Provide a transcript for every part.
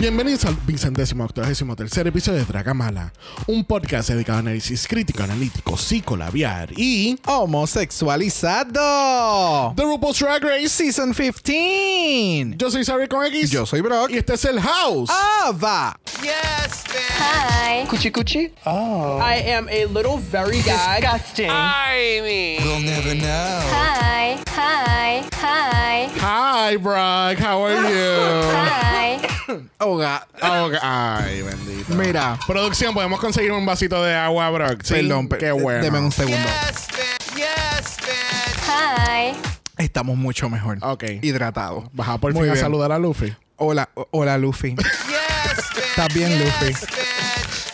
Bienvenidos al vicentésimo octogésimo tercer episodio de Dragamala, un podcast dedicado a análisis crítico, analítico, psicolabiar y homosexualizado. The RuPaul's Drag Race Season 15. Yo soy Xavier con X. Yo soy Brock. Y este es el House. Ava. Yes, man. Hi. Cuchi cuchi. I am a little very gag. Disgusting. I mean, We'll never know. Hi. Hi. Hi. Hi, Brock. How are you? Hi. Oga. Oh, ay, bendito. Mira. Producción, ¿podemos conseguir un vasito de agua, Brock? Sí. Perdón, Qué bueno. Deme un segundo. yes, man. Yes, man. Hi. Estamos mucho mejor. Ok. Hidratados. Baja por Muy fin a bien. saludar a Luffy. Hola, hola Luffy. Yes, man. ¿Estás bien, Luffy?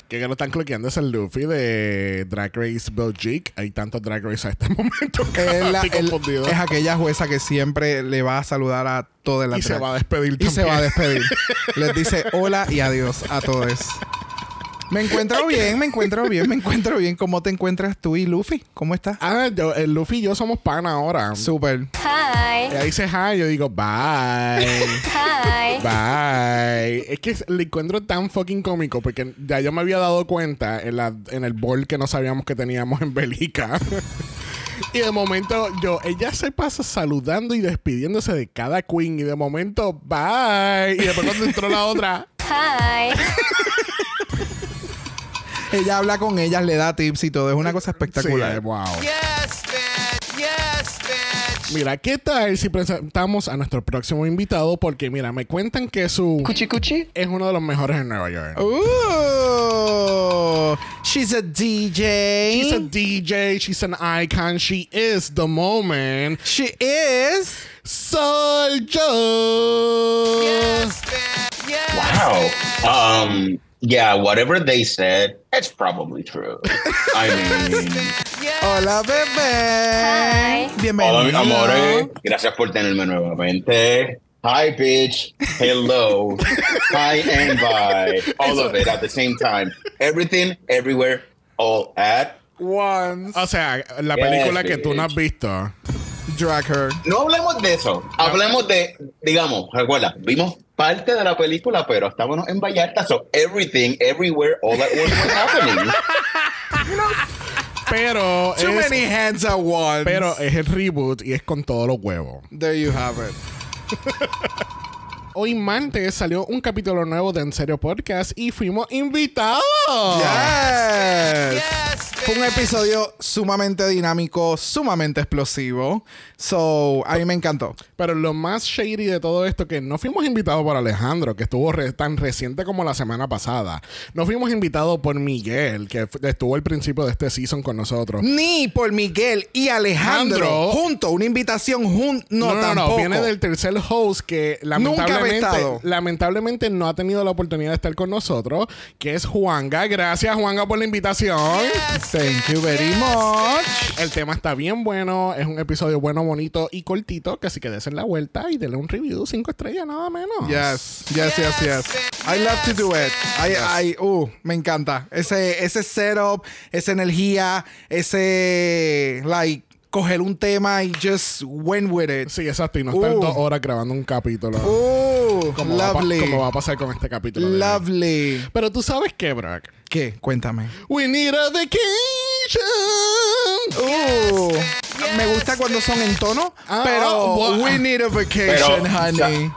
Que, lo están cliqueando es el Luffy de Drag Race Belgique. Hay tantos Drag Race a este momento que Es, la- estoy el- confundido. es aquella jueza que siempre le va a saludar a toda la y se va a despedir Y se va a despedir. Les dice hola y adiós a todos. Me encuentro bien, me encuentro bien, me encuentro bien. ¿Cómo te encuentras tú y Luffy? ¿Cómo estás? Ah, yo- el Luffy y yo somos pana ahora. Súper. Hi. Ella dice hi, yo digo bye. Hi. Bye. Es que le encuentro tan fucking cómico porque ya yo me había dado cuenta en, la, en el bowl que no sabíamos que teníamos en Belica. y de momento yo, ella se pasa saludando y despidiéndose de cada queen y de momento bye. Y después cuando entró la otra, Hi. Ella habla con ellas, le da tips y todo. Es una cosa sí, espectacular. wow. Yes. Mira, ¿qué tal si presentamos a nuestro próximo invitado? Porque mira, me cuentan que su Cuchi cuchi. es uno de los mejores en Nueva York. Ooh, she's a DJ. She's a DJ, she's an icon, she is the moment. She is. Soy yo. Yes, man. Yes. Wow. Um. Yeah. Whatever they said, it's probably true. I mean, Yes. Hola, bebé. Hi. Bienvenido. hola, mis amores. Gracias por tenerme nuevamente. Hi, bitch. Hello. Hi and bye. All of it at the same time. Everything, everywhere, all at. Once. O sea, la Yes, película que tú no has visto. Drag her. No hablemos de eso. Hablemos de, digamos, recuerda, vimos parte de la película, pero estábamos en Vallarta, so everything, everywhere, all at once was happening. Pero Too es, many hands at once. pero es el reboot y es con todos los huevos. There you have it. Hoy martes salió un capítulo nuevo de En Serio Podcast y fuimos invitados. Yes. Yes, Fue un episodio sumamente dinámico, sumamente explosivo. So, a mí me encantó. Pero lo más shady de todo esto que no fuimos invitados por Alejandro, que estuvo re- tan reciente como la semana pasada. No fuimos invitados por Miguel, que estuvo al principio de este season con nosotros. Ni por Miguel y Alejandro Alejandro. junto, una invitación junto. No, No, no, no, tampoco. viene del tercer host que lamentablemente, lamentablemente no ha tenido la oportunidad de estar con nosotros, que es Juanga. Gracias, Juanga, por la invitación. Thank you very much. El tema está bien bueno, es un episodio bueno, bonito y cortito, que así que desen la vuelta y denle un review cinco estrellas, nada menos. Yes, yes, yes, yes. I love to do it. I, I, uh, me encanta. Ese, ese setup, esa energía, ese, like, coger un tema y just went with it. Sí, exacto. Y no estar Uh. dos horas grabando un capítulo. Oh, como, va lovely. como va a pasar con este capítulo. Lovely. Pero tú sabes qué, Brock. ¿Qué? Cuéntame. We need a vacation. Uh, me gusta cuando son en tono, Ah, pero wow. we need a vacation, Pero, honey.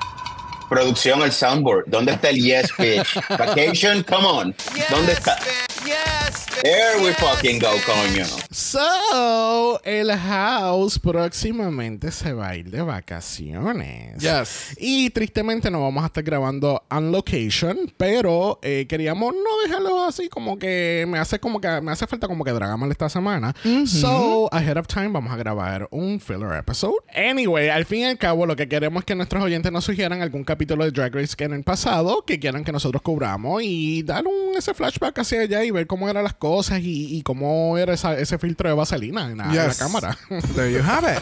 Producción, el soundboard. ¿Dónde está el yes, bitch? Vacation, come on. ¿Dónde está? Yes. There we fucking go, coño. So, el house próximamente se va a ir de vacaciones. Yes. Y tristemente no vamos a estar grabando on location, pero eh, queríamos no dejarlo así como que me hace como que me hace falta como que Dragamal esta semana. So, ahead of time vamos a grabar un filler episode. Anyway, al fin y al cabo lo que queremos es que nuestros oyentes nos sugieran algún capítulo de Drag Race que en el pasado que quieran que nosotros cubramos y dar un ese flashback hacia allá y ver cómo eran las cosas y, y cómo era esa- ese filtro de vaselina en la, en la Yes. cámara. There you have it.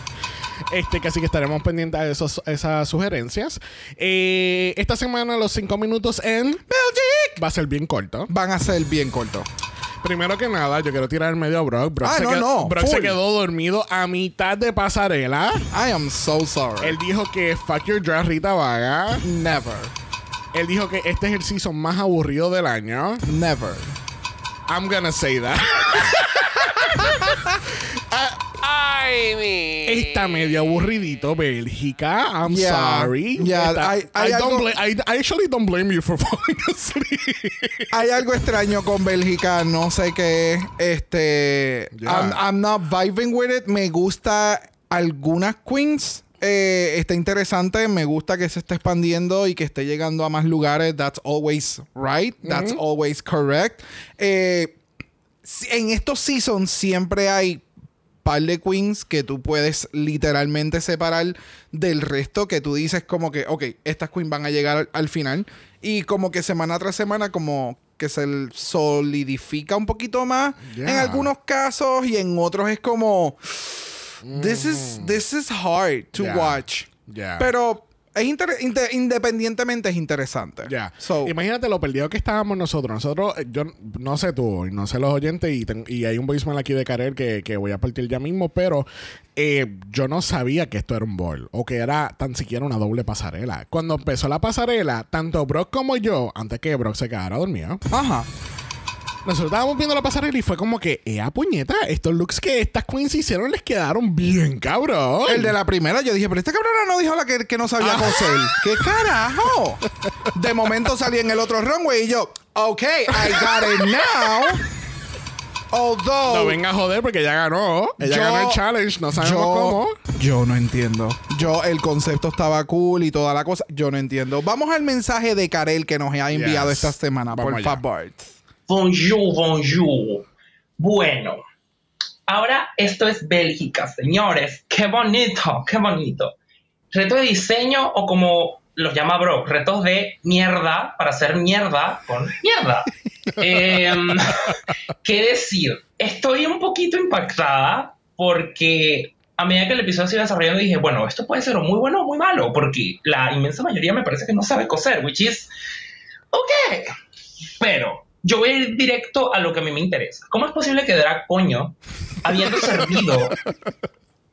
Este, que así que estaremos pendientes de esos, esas sugerencias. Eh, esta semana los cinco minutos en Belgic va a ser bien corto. Van a ser bien cortos. Primero que nada, yo quiero tirar el medio a Brock. Brock, Ah, se, no, quedó, no, Brock se quedó dormido a mitad de pasarela. I am so sorry. Él dijo que fuck your drag Rita Vaga. Never. Él dijo que este es el season más aburrido del año. Never. I'm gonna say that. Ay, mi. Está medio aburridito, Bélgica. I'm Yeah, sorry. yeah, Está- I, don't algo- bla- I, I actually don't blame you for falling asleep. Hay algo extraño con Bélgica, no sé qué es. Este. I'm, I'm not vibing with it. Me gusta algunas queens. Eh, está interesante. Me gusta que se esté expandiendo y que esté llegando a más lugares. That's always right. That's always correct. Eh, en estos seasons siempre hay par de queens que tú puedes literalmente separar del resto que tú dices como que, ok, estas queens van a llegar al, al final y como que semana tras semana como que se solidifica un poquito más Yeah. en algunos casos y en otros es como this is this is hard to Yeah. watch Yeah. pero es inter- independientemente es interesante Ya. So, Imagínate lo perdido que estábamos nosotros. Nosotros, eh, yo no sé tú, no sé los oyentes, y, ten- y hay un voicemail aquí de Karel que, que voy a partir ya mismo, pero eh, yo no sabía que esto era un ball o que era tan siquiera una doble pasarela. Cuando empezó la pasarela, tanto Brock como yo, antes que Brock se quedara dormido, ajá nosotros estábamos viendo la pasarela y fue como que, ¡ea puñeta! Estos looks que estas queens hicieron les quedaron bien, cabrón. El de la primera, yo dije, pero esta cabrona no dijo la que, que no sabía Ah. coser. ¿Qué carajo? De momento salí en el otro runway y yo, ok, I got it now. Although. No venga a joder porque ella ganó. Ella Yo- ganó el challenge, no sabemos yo, cómo. Yo no entiendo. Yo, el concepto estaba cool y toda la cosa. Yo no entiendo. Vamos al mensaje de Karel que nos ha enviado Yes. esta semana, Vamos por favor. Bonjour, bonjour. Bueno, ahora esto es Bélgica, señores. Qué bonito, qué bonito. Reto de diseño o como los llama Brock, retos de mierda para hacer mierda con mierda. Em, ¿Qué decir? Estoy un poquito impactada porque a medida que el episodio se iba desarrollando dije, bueno, esto puede ser o muy bueno o muy malo, porque la inmensa mayoría me parece que no sabe coser, which is, ok, pero yo voy a ir directo a lo que a mí me interesa. ¿Cómo es posible que Drag Coño, habiendo servido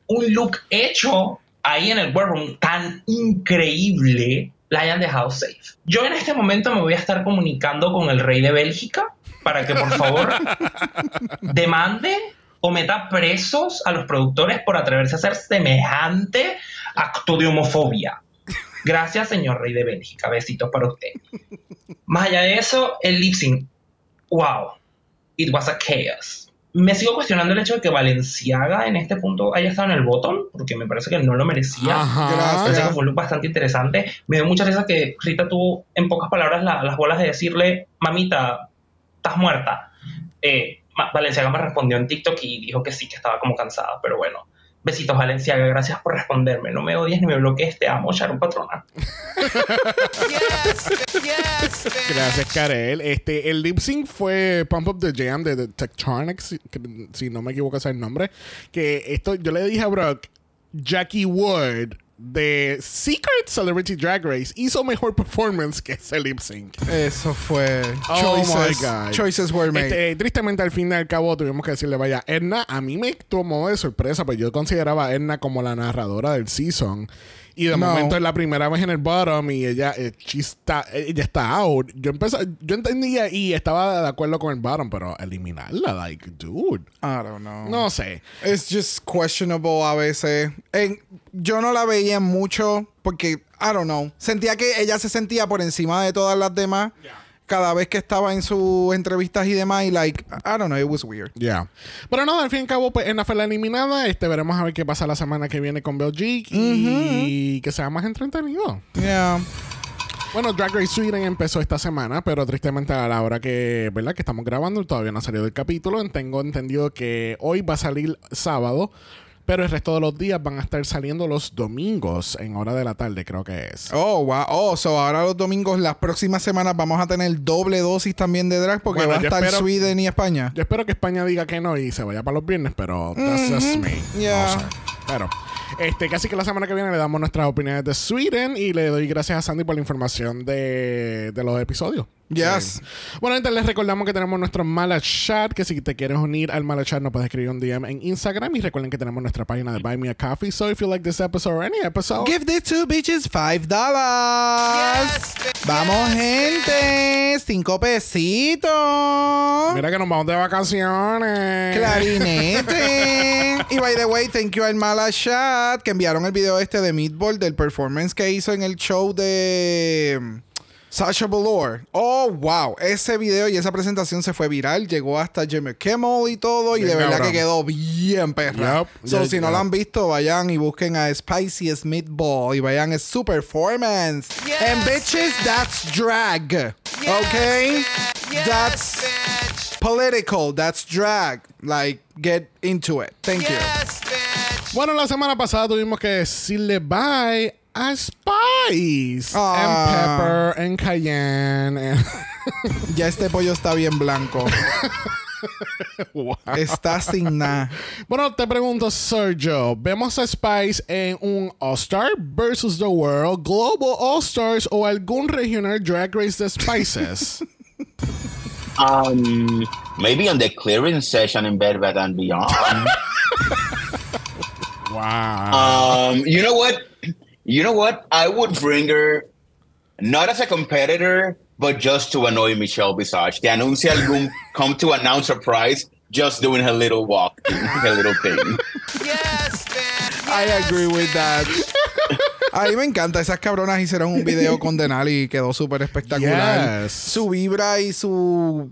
un look hecho ahí en el workroom tan increíble, la hayan dejado safe? Yo en este momento me voy a estar comunicando con el rey de Bélgica para que por favor demande o meta presos a los productores por atreverse a hacer semejante acto de homofobia. Gracias, señor rey de Bélgica. Besitos para usted. Más allá de eso, el lip sync. Wow. It was a chaos. Me sigo cuestionando el hecho de que Valenciaga en este punto haya estado en el botón, porque me parece que no lo merecía. Ajá. Parece que fue un look bastante interesante. Me dio mucha risa que Rita tuvo, en pocas palabras, la- las bolas de decirle, mamita, estás muerta. Eh, Valenciaga me respondió en TikTok y dijo que sí, que estaba como cansada, pero bueno. Besitos, Valenciaga, gracias por responderme. No me odies ni me bloquees, te amo, Sharon Patrona. Yes. Yes. Gracias, Karel. Este, el lip sync fue Pump Up the Jam de The Tectonics, si, si no me equivoco es el nombre. Que esto, yo le dije a Brock, Jackie Wood de Secret Celebrity Drag Race hizo mejor performance que ese lip sync. Eso fue. Oh choices, my God. choices were made. Este, tristemente, al fin y al cabo, tuvimos que decirle, vaya, Edna, a mí me tomó de sorpresa, pues yo consideraba a Edna como la narradora del season. Y de No. momento es la primera vez en el bottom y ella, eh, está, ella está out. Yo empecé, yo entendía y estaba de acuerdo con el bottom, pero eliminarla, like, dude. I don't know. No sé. It's just questionable a veces. En- yo no la veía mucho porque, I don't know. Sentía que ella se sentía por encima de todas las demás cada vez que estaba en sus entrevistas y demás. Y, like, I don't know, it was weird. Ya. Pero no, al fin y al cabo, pues fue la eliminada. Este, veremos a ver qué pasa la semana que viene con Belgique y que sea más entretenido. Yeah. Bueno, Drag Race Sweden empezó esta semana, pero tristemente a la hora que, ¿verdad? que estamos grabando todavía no ha salido el capítulo. Tengo entendido que hoy va a salir sábado, pero el resto de los días van a estar saliendo los domingos en hora de la tarde, creo que es. Oh, wow. Oh, so ahora los domingos, las próximas semanas vamos a tener doble dosis también de drag porque Bueno, va a estar espero- Sweden y España. Yo espero que España diga que no y se vaya para los viernes, pero that's just me. Yeah. No sé. Pero, este, casi que la semana que viene le damos nuestras opiniones de Sweden y le doy gracias a Sandy por la información de, de los episodios. Yes. Sí. Bueno, entonces les recordamos que tenemos nuestro Mala Chat, que si te quieres unir al Mala Chat nos puedes escribir un DM en Instagram y recuerden que tenemos nuestra página de Buy Me a Coffee. So if you like this episode or any episode, Give these two bitches five dollars. Vamos, gente. Cinco pesitos. mira que nos vamos de vacaciones. Clarinete. y by the way, thank you al Mala Chat que enviaron el video este de Meatball del performance que hizo en el show de Sasha Velour. Oh, wow. Ese video y esa presentación se fue viral. Llegó hasta Jimmy Kimmel y todo. Y Bien de verdad cabrón. que quedó bien perra. Yup. So, si no lo han visto, vayan y busquen a Spicy Meatball y vayan a su performance. Yes, And bitches, that's drag. okay? Yes, That's bitch. political. That's drag. Like, get into it. Thank you. Yes, bitch. Bueno, la semana pasada tuvimos que decirle bye a Spice, Ah. and Pepper, and Cayenne. and- Ya este pollo está bien blanco. Wow. Está sin nada. Bueno, te pregunto, Sergio, ¿vemos a Spice en un All-Star versus the World, Global All-Stars o algún regional Drag Race de Spices? Um, maybe on the clearance session in Bed Bath and Beyond. wow. um, you know what? You know what? I would bring her not as a competitor, but just to annoy Michelle Visage. Que anuncia algún come to announce a prize, just doing her little walk, her little thing. Yes, bitch. I Yes, agree with that. bitch. A mí me encanta. Esas cabronas hicieron un video con Denali y quedó súper espectacular. Yes. Su vibra y su.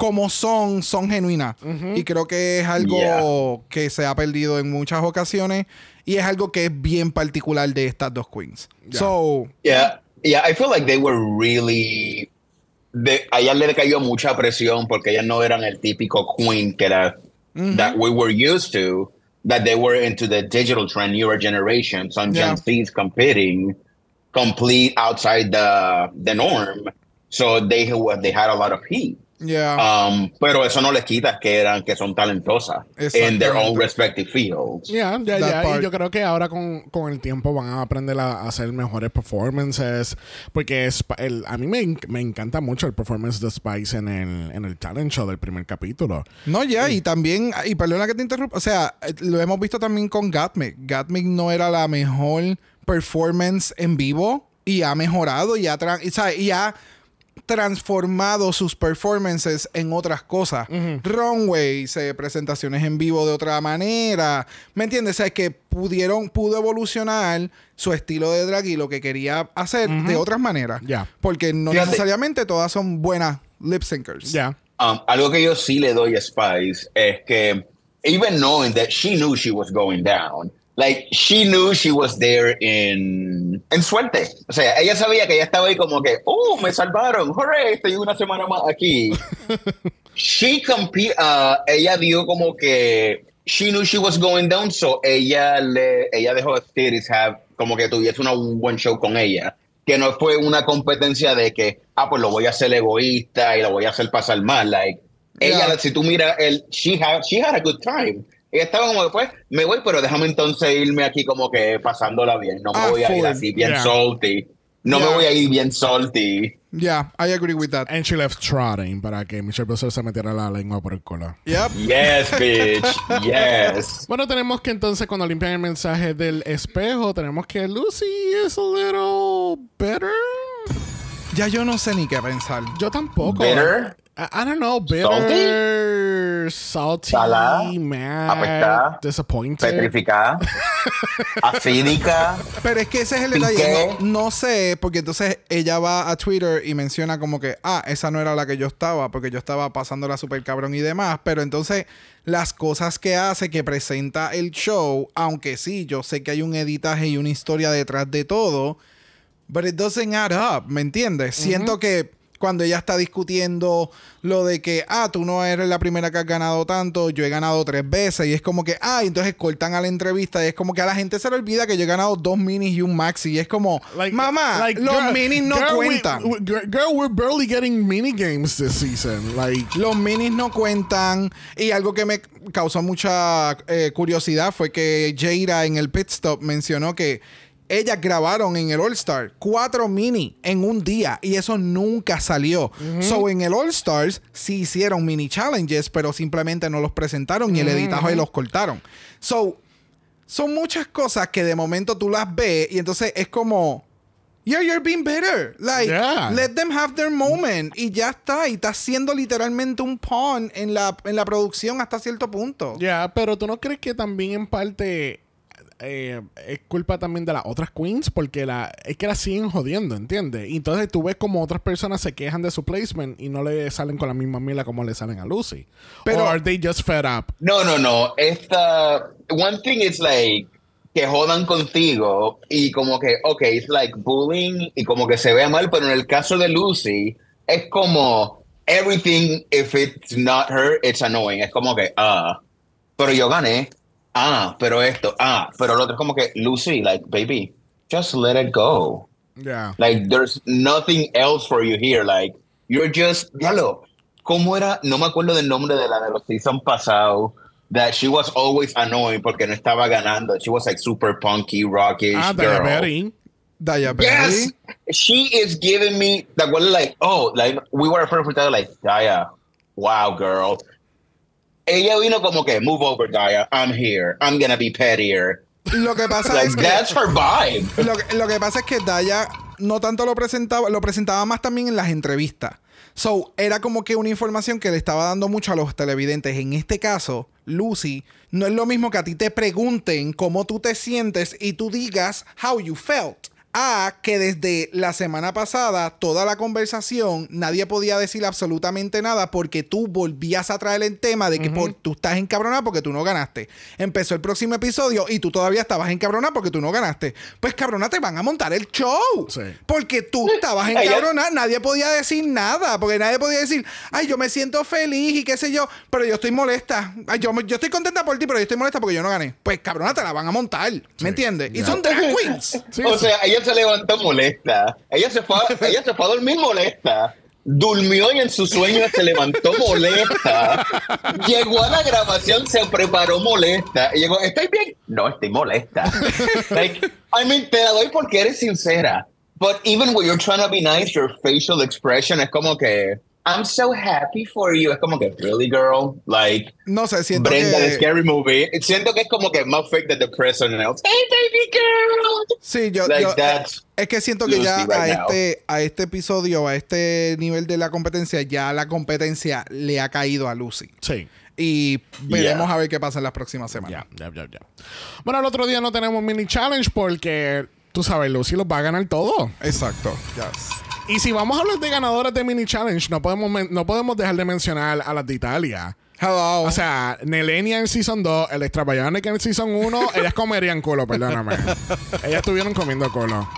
Como son, son genuinas. Y creo que es algo que se ha perdido en muchas ocasiones. Y es algo que es bien particular de estas dos queens. So, Yeah, yeah, I feel like they were really. De, a ella le cayó mucha presión porque ellas no eran el típico queen que era that we were used to. That they were into the digital trend, newer generation, some Yeah. Gen Z's competing, complete outside the the norm. So they they had a lot of heat. Yeah. Um, pero eso no les quita que eran que son talentosas in their own respective fields. That ya. part. Y yo creo que ahora con, con el tiempo van a aprender a hacer mejores performances. Porque es, el, a mí me, en- me encanta mucho el performance de Spice en el, en el talent show del primer capítulo. No, ya, y también, y perdona que te interrumpa, o sea, lo hemos visto también con Gatmic. Gatmic no era la mejor performance en vivo y ha mejorado y ha, tra- y, ¿sabes? y ha transformado sus performances en otras cosas. Runways, eh, presentaciones en vivo de otra manera. ¿Me entiendes? O sea, es que pudieron, pudo evolucionar su estilo de drag y lo que quería hacer de otras maneras. Ya. Porque no Fíjate. necesariamente todas son buenas lip syncers. Ya. Um, algo que yo sí le doy a Spice es que, even knowing that she knew she was going down, like, she knew she was there in, en suerte. O sea, ella sabía que ella estaba ahí como que, oh, me salvaron, hooray, estoy una semana más aquí. she compete, uh, ella dio como que, she knew she was going down, so ella le, ella dejó a Titties have, como que tuviese una, un buen show con ella. Que no fue una competencia de que, ah, pues lo voy a hacer egoísta y lo voy a hacer pasar mal. Like, Yeah. ella, si tú miras, el, she had, she had a good time. Y estaba como que, pues, me voy, pero déjame entonces irme aquí como que pasándola bien. No me Ah, voy a ir así bien Yeah. salty. No Yeah. me voy a ir bien salty. Yeah, I agree with that. And she left trotting para que Michelle Buzzer se metiera la lengua por el culo. Yep. Yes, bitch. yes. Bueno, tenemos que entonces cuando limpian el mensaje del espejo, tenemos que Lucy is a little better. Ya yo no sé ni qué pensar. Yo tampoco. Bitter. I, I don't know, bitter, salty, Salada, mad, apestada, disappointed. Petrificada. Acídica. Pero es que ese es el ¿Y detalle. No, no sé, porque entonces ella va a Twitter y menciona como que, ah, esa no era la que yo estaba, porque yo estaba pasándola súper cabrón y demás. Pero entonces, las cosas que hace, que presenta el show, aunque sí, yo sé que hay un editaje y una historia detrás de todo, but it doesn't add up, ¿me entiendes? Siento que cuando ella está discutiendo lo de que, ah, tú no eres la primera que has ganado tanto, yo he ganado tres veces, y es como que, ah, entonces cortan a la entrevista, y es como que a la gente se le olvida que yo he ganado dos minis y un maxi, y es como, Like- mamá, like, los girl- minis no girl, cuentan. we- girl, we're barely getting mini games this season. Like, Los minis no cuentan. Y algo que me causó mucha eh, curiosidad fue que Jaira en el pit stop mencionó que ellas grabaron en el All Star cuatro mini en un día y eso nunca salió. So en el All Stars sí hicieron mini challenges, pero simplemente no los presentaron y el editaje los cortaron. So son muchas cosas que de momento tú las ves y entonces es como. Yeah, you're being better. Like, Yeah. let them have their moment. Y ya está. Y está siendo literalmente un pawn en la, en la producción hasta cierto punto. ya, pero tú no crees que también en parte eh, es culpa también de las otras queens porque la, es que la siguen jodiendo, ¿entiendes? Y entonces tú ves como otras personas se quejan de su placement y no le salen con la misma mila como le salen a Lucy. Pero- Or are they just fed up? No, no, no. Esta. One thing is like. Que jodan contigo y como que, ok, it's like bullying y como que se vea mal, pero en el caso de Lucy, es como everything, if it's not her, it's annoying. Es como que, ah, pero yo gané. Ah, pero esto, ah, pero lo otro es como que, Lucy, like, baby, just let it go. Yeah. Like, there's nothing else for you here. Like, you're just, diablo, ¿cómo era? No me acuerdo del nombre de la de los season pasado. That she was always annoying porque no estaba ganando. She was like super punky, rockish Ah, girl. Diabetes. Daya Yes, she is giving me that one like, oh, like we were first like, Daya, wow, girl. Ella vino como que, move over, Daya. I'm here. I'm gonna be pettier. Lo que pasa Like es que. that's her vibe. Lo, que- lo que pasa es que Daya no tanto lo presentaba, lo presentaba más también en las entrevistas. So, era como que una información que le estaba dando mucho a los televidentes. En este caso, Lucy, no es lo mismo que a ti te pregunten cómo tú te sientes y tú digas how you felt. A que desde la semana pasada, toda la conversación, nadie podía decir absolutamente nada porque tú volvías a traer el tema de que por- tú estás encabronada porque tú no ganaste. Empezó el próximo episodio y tú todavía estabas encabronada porque tú no ganaste. Pues cabrona, te van a montar el show. Sí. Porque tú estabas encabronada, nadie podía decir nada, porque nadie podía decir, ay, yo me siento feliz y qué sé yo, pero yo estoy molesta. Ay, yo, yo estoy contenta por ti, pero yo estoy molesta porque yo no gané. Pues cabrona, te la van a montar, ¿me entiendes? Y son drag queens. Sí, o sí. sea, ella se levantó molesta. Ella se fue, a, ella se fue a dormir molesta. Durmió y en su sueño se levantó molesta. Llegó a la grabación, se preparó molesta. Y llegó, ¿estoy bien? No, estoy molesta. like, I mean, te la doy porque eres sincera. But even when you're trying to be nice, your facial expression es como que, I'm so happy for you. Es como que, really, girl? Like, No sé, siento Brenda de que... Scary Movie. Siento que es como que más fake than the president else. Hey, baby girl. Sí, yo, Like yo- that's es que siento que Lucy ya right a now. este, a este episodio, a este nivel de la competencia, ya la competencia le ha caído a Lucy. Sí. Y veremos Yeah. a ver qué pasa en las próximas semanas. Ya, ya, ya, ya. Bueno, el otro día no tenemos mini challenge porque, tú sabes, Lucy los va a ganar todo. Exacto. Yes. Y si vamos a hablar de ganadoras de mini challenge, no podemos, no podemos dejar de mencionar a las de Italia. Hello. O sea, Nelenia en Season 2, el Extra Bionic en Season 1, ellas comerían culo, perdóname. ellas estuvieron comiendo culo.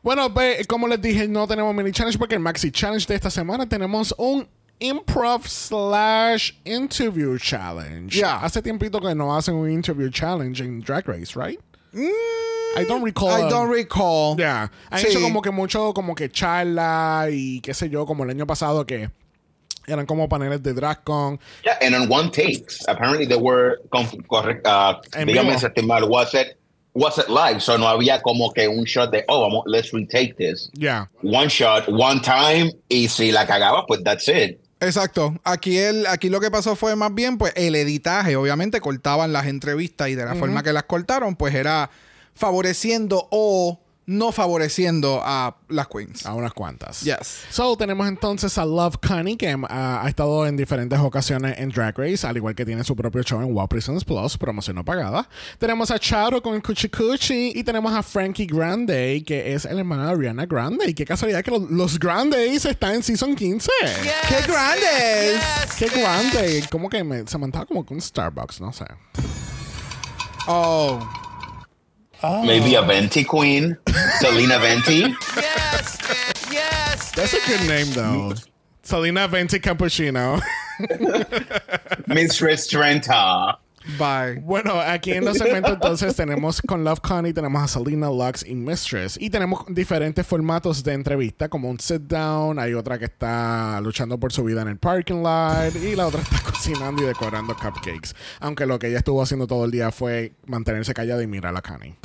Bueno, pues, como les dije, no tenemos mini challenge porque el maxi challenge de esta semana tenemos un improv slash interview challenge. Yeah. Hace tiempito que no hacen un interview challenge en Drag Race, right? I don't recall. I don't recall. Ya. Han Sí. hecho como que mucho, como que charla y qué sé yo, como el año pasado que Eran como paneles de DragCon. Yeah, and on one takes. Apparently they were correct. Uh, dígame si estoy mal. Was it was it live? So no había como que un shot de oh, vamos, let's retake this. Yeah. One shot, one time, y si la cagaba, pues that's it. Exacto. Aquí el, aquí lo que pasó fue más bien, pues, el editaje. Obviamente cortaban las entrevistas y de la forma que las cortaron, pues era favoreciendo o no favoreciendo a las queens. A unas cuantas. Yes. So, tenemos entonces a Love Connie, que um, ha estado en diferentes ocasiones en Drag Race, al igual que tiene su propio show en Wow Prisons Plus, promoción no pagada. Tenemos a Charo con el Cuchi Cuchi y tenemos a Frankie Grande, que es el hermano de Ariana Grande. Y qué casualidad que los, los Grandes están en Season 15. ¡Qué grandes! ¡Qué grande! Como que me, se montaba como con Starbucks, no sé. Oh. Maybe a oh. Venti queen, Selena Venti. Yes, bitch. Yes. That's a good name, though. Selena Venti Cappuccino. Mistress Trenta. Bye. Bueno, aquí en los segmentos entonces tenemos con Love Connie, tenemos a Selena, Lux y Mistress. Y tenemos diferentes formatos de entrevista, como un sit down, hay otra que está luchando por su vida en el parking lot y la otra está cocinando y decorando cupcakes. Aunque lo que ella estuvo haciendo todo el día fue mantenerse callada y mirar a Connie.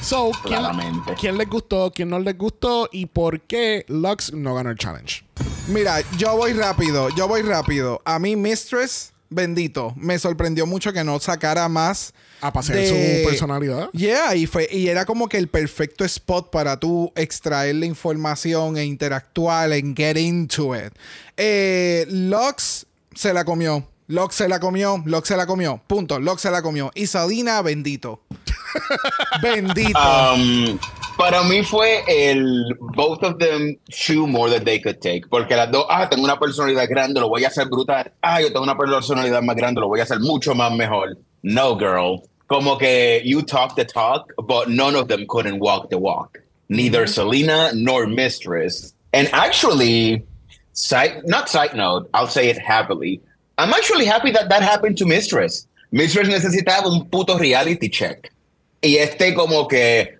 So, ¿quién, Claramente. ¿quién les gustó, quién no les gustó y por qué Lux no ganó el challenge? Mira, yo voy rápido, yo voy rápido. A mí, Mistress, bendito, me sorprendió mucho que no sacara más. A pasear de- su personalidad. Yeah, y, fue, y era como que el perfecto spot para tú extraer la información e interactuar en get into it. Eh, Lux se la comió. Lux se la comió, Lux se la comió. Punto. Lux se la comió. Y Sadina, bendito. bendito. Um, para mí fue el both of them chew more than they could take. Porque las dos, ah, tengo una personalidad grande, lo voy a hacer brutal. Ah, yo tengo una personalidad más grande, lo voy a hacer mucho más mejor. No, girl. Como que you talk the talk, but none of them couldn't walk the walk. Neither Selena nor Mistress. And actually, side not side note, I'll say it happily. I'm actually happy that that happened to Mistress. Mistress necesitaba un puto reality check. Y este como que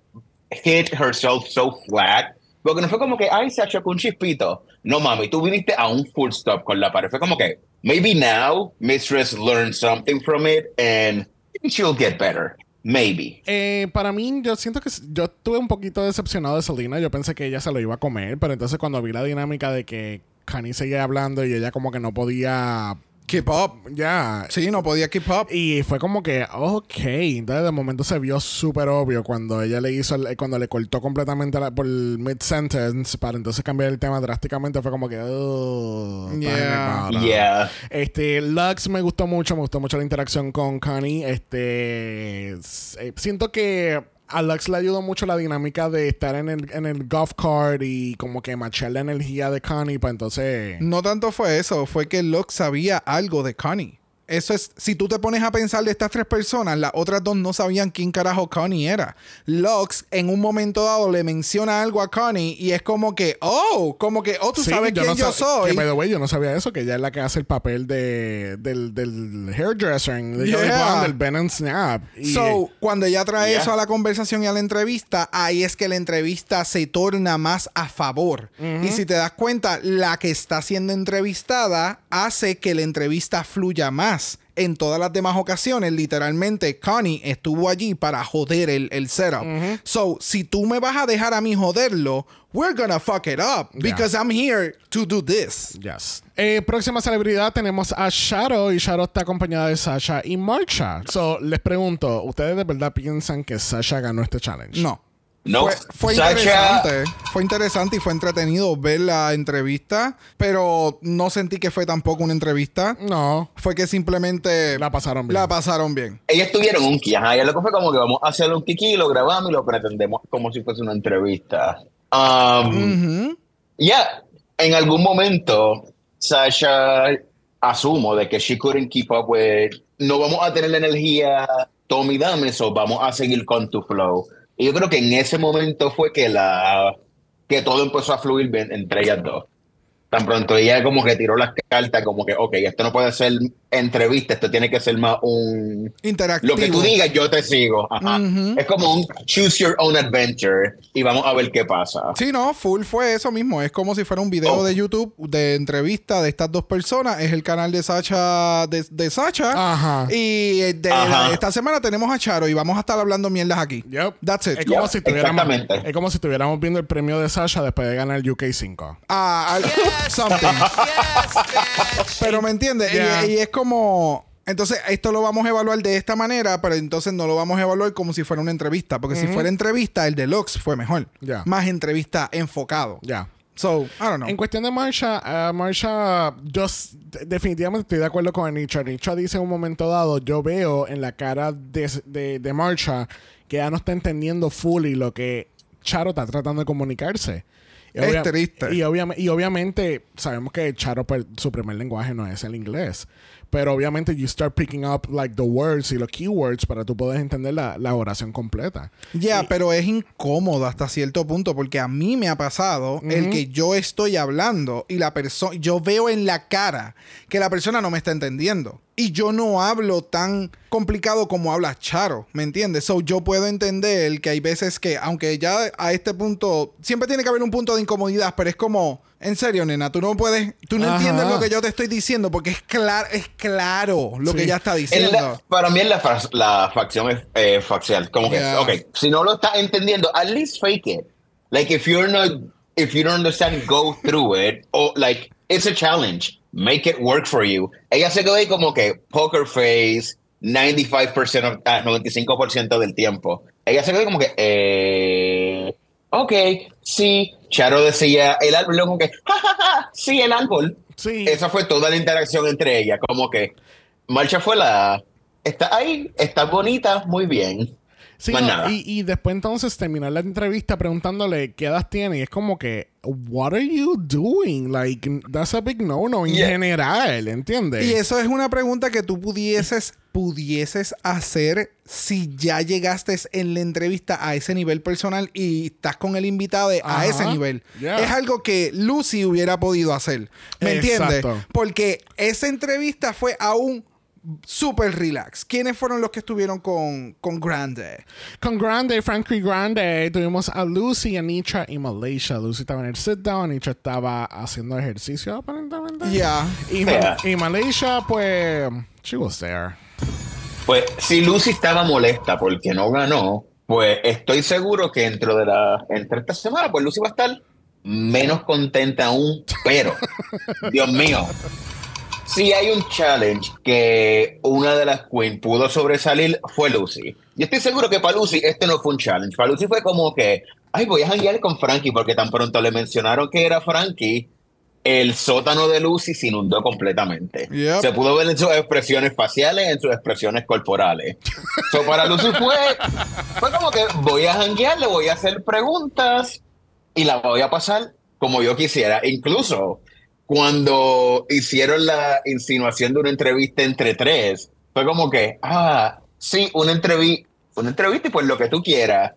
hit herself so flat. Porque no fue como que, ay, se achó con un chispito. No, mami, tú viniste a un full stop con la pared. Fue como que, maybe now Mistress learned something from it and she'll get better. Maybe. Eh, para mí, yo siento que yo estuve un poquito decepcionado de Selena. Yo pensé que ella se lo iba a comer, pero entonces cuando vi la dinámica de que Kanye seguía hablando y ella como que no podía. Keep up. Ya. Sí, no podía keep up. Y fue como que, ok. Entonces de momento se vio súper obvio cuando ella le hizo, el- cuando le cortó completamente la- por el mid-sentence para entonces cambiar el tema drásticamente. Fue como que, oh, Yeah. Yeah. este, Lux me gustó mucho, me gustó mucho la interacción con Connie. Este, eh, siento que a Lux le ayudó mucho la dinámica de estar en el, en el golf cart y como que machar la energía de Connie para entonces... No tanto fue eso, fue que Lux sabía algo de Connie. Eso es, si tú te pones a pensar de estas tres personas, las otras dos no sabían quién carajo Connie era. Lux en un momento dado le menciona algo a Connie y es como que, oh, como que, oh, tú Sí, sabes quién no yo sab- soy. Que, by the way, yo no sabía eso, que ella es la que hace el papel de, del, del hairdresser Yeah. Del Ben and Snap. Y, So, cuando ella trae Yeah. eso a la conversación y a la entrevista, ahí es que la entrevista se torna más a favor. Y si te das cuenta, la que está siendo entrevistada hace que la entrevista fluya más. En todas las demás ocasiones, literalmente, Connie estuvo allí para joder el, el setup. So, si tú me vas a dejar a mí joderlo, we're gonna fuck it up. Because I'm here to do this. Yes. Eh, próxima celebridad tenemos a Shadow y Shadow está acompañada de Sasha y Marcha. So, les pregunto, ¿ustedes de verdad piensan que Sasha ganó este challenge? No. No. Fue, fue Sacha- interesante. Fue interesante y fue entretenido ver la entrevista, pero no sentí que fue tampoco una entrevista. No. Fue que simplemente La pasaron bien. La pasaron bien. Ellas tuvieron un ki, ajá, y lo que fue como que vamos a hacer un kiki, lo grabamos y lo pretendemos como si fuese una entrevista. Um. Ya, en algún momento, Sasha asumo de que she couldn't keep up with, no vamos a tener la energía, Tommy dame eso, vamos a seguir con tu flow. Y yo creo que en ese momento fue que la que todo empezó a fluir entre ellas dos. Tan pronto ella como que tiró las cartas, como que, ok, esto no puede ser entrevista, esto tiene que ser más un... Interactivo. Lo que tú digas, yo te sigo. Ajá. Es como un choose your own adventure y vamos a ver qué pasa. Sí, no, full fue eso mismo. Es como si fuera un video Oh. de YouTube de entrevista de estas dos personas. Es el canal de Sacha, de, de Sacha. Ajá. Y eh, de Ajá. la- esta semana tenemos a Charo y vamos a estar hablando mierdas aquí. Yep. That's it. Es como, Yep, si tuviéramos, exactamente. es como si estuviéramos viendo el premio de Sasha después de ganar el UK 5. Ah, something. Yes. Pero me entiendes. Y- Yeah. Y, es como. Entonces, esto lo vamos a evaluar de esta manera, pero entonces no lo vamos a evaluar como si fuera una entrevista. Porque si fuera entrevista, el deluxe fue mejor. Ya. Más entrevista enfocado. Ya. So, I don't know. En cuestión de Marsha, eh, Marsha, yo definitivamente estoy de acuerdo con Anicha. Anicha dice en un momento dado, yo veo en la cara de, de, de Marsha que ya no está entendiendo fully lo que Charo está tratando de comunicarse. Y Es obvia- triste. Y, obviame- y obviamente sabemos que Charo, su primer lenguaje no es el inglés. Pero obviamente you start picking up like the words y los keywords para tú poder entender la, la oración completa. Ya, pero es incómodo hasta cierto punto porque a mí me ha pasado el que yo estoy hablando y la persona, yo veo en la cara que la persona no me está entendiendo. Y yo no hablo tan complicado como habla Charo, ¿me entiendes? So yo puedo entender que hay veces que, aunque ya a este punto, siempre tiene que haber un punto de incomodidad, pero es como, en serio, nena, tú no puedes, tú no Ajá. entiendes lo que yo te estoy diciendo porque es claro, es claro lo Sí. que ella está En diciendo. la- para mí es la, fa- la facción es, eh, facial. Como que, Yeah. ok, si no lo estás entendiendo, at least fake it. Like, if you're not, if you don't understand, go through it. O, like, it's a challenge. Make it work for you. Ella se quedó ahí como que poker face, 95%, of- ah, 95% del tiempo. Ella se quedó ahí como que, eh, ok, sí. Charo decía el árbol, como que, ja, ja, ja, sí, el árbol. Sí. Esa fue toda la interacción entre ellas. Como que Marcha fue la. Está ahí, está bonita, muy bien. Sí, Más no, nada. y, y después entonces terminar la entrevista preguntándole qué edad tiene y es como que, what are you doing? Like, that's a big no-no en Yeah. general, ¿entiendes? Y eso es una pregunta que tú pudieses, pudieses hacer si ya llegaste en la entrevista a ese nivel personal y estás con el invitado a ese nivel. Yeah. Es algo que Lucy hubiera podido hacer. ¿Me entiendes? Porque esa entrevista fue aún super relax. ¿Quiénes fueron los que estuvieron con, con Grande? Con Grande, Frankie Grande, tuvimos a Lucy, Anitra y Malaysia. Lucy estaba en el sit down, Anitra estaba haciendo ejercicio aparentemente. Ya. Y, Ma- Yeah. y Malaysia, pues, she was there. Pues si Lucy estaba molesta porque no ganó, pues estoy seguro que dentro de la. Entre esta semana, pues Lucy va a estar menos contenta aún. Pero, Dios mío. Si hay un challenge que una de las queens pudo sobresalir, fue Lucy. Yo estoy seguro que para Lucy este no fue un challenge. Para Lucy fue como que, ay, voy a janguear con Frankie, porque tan pronto le mencionaron que era Frankie, el sótano de Lucy se inundó completamente. Yep. Se pudo ver en sus expresiones faciales, en sus expresiones corporales. so, para Lucy fue, fue como que voy a janguear, le voy a hacer preguntas y la voy a pasar como yo quisiera. Incluso cuando hicieron la insinuación de una entrevista entre tres, fue como que, ah, sí, una entrevista, una entrevista y pues lo que tú quieras.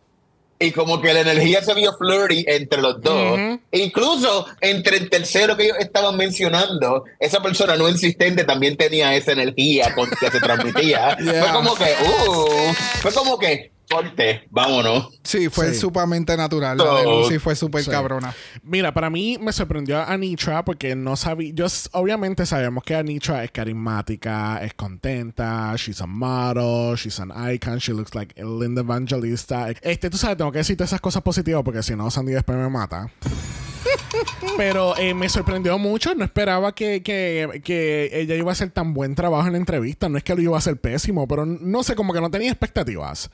Y como que la energía se vio flirty entre los dos. Ujú. Incluso entre el tercero que ellos estaban mencionando, esa persona no insistente también tenía esa energía con que se transmitía. Yeah. Fue como que, uh, fue como que, corte, vámonos. Sí, fue Sí. sumamente natural. La de Lucy fue súper Sí. cabrona. Mira, para mí me sorprendió a Anitra porque no sabía. Yo obviamente sabemos que Anitra es carismática, es contenta, she's a model, she's an icon, she looks like a Linda Evangelista. Este, tú sabes, tengo que decirte esas cosas positivas porque si no, Sandy después me mata. Pero eh, me sorprendió mucho. No esperaba que, que, que ella iba a hacer tan buen trabajo en la entrevista. No es que lo iba a hacer pésimo, pero no sé, como que no tenía expectativas.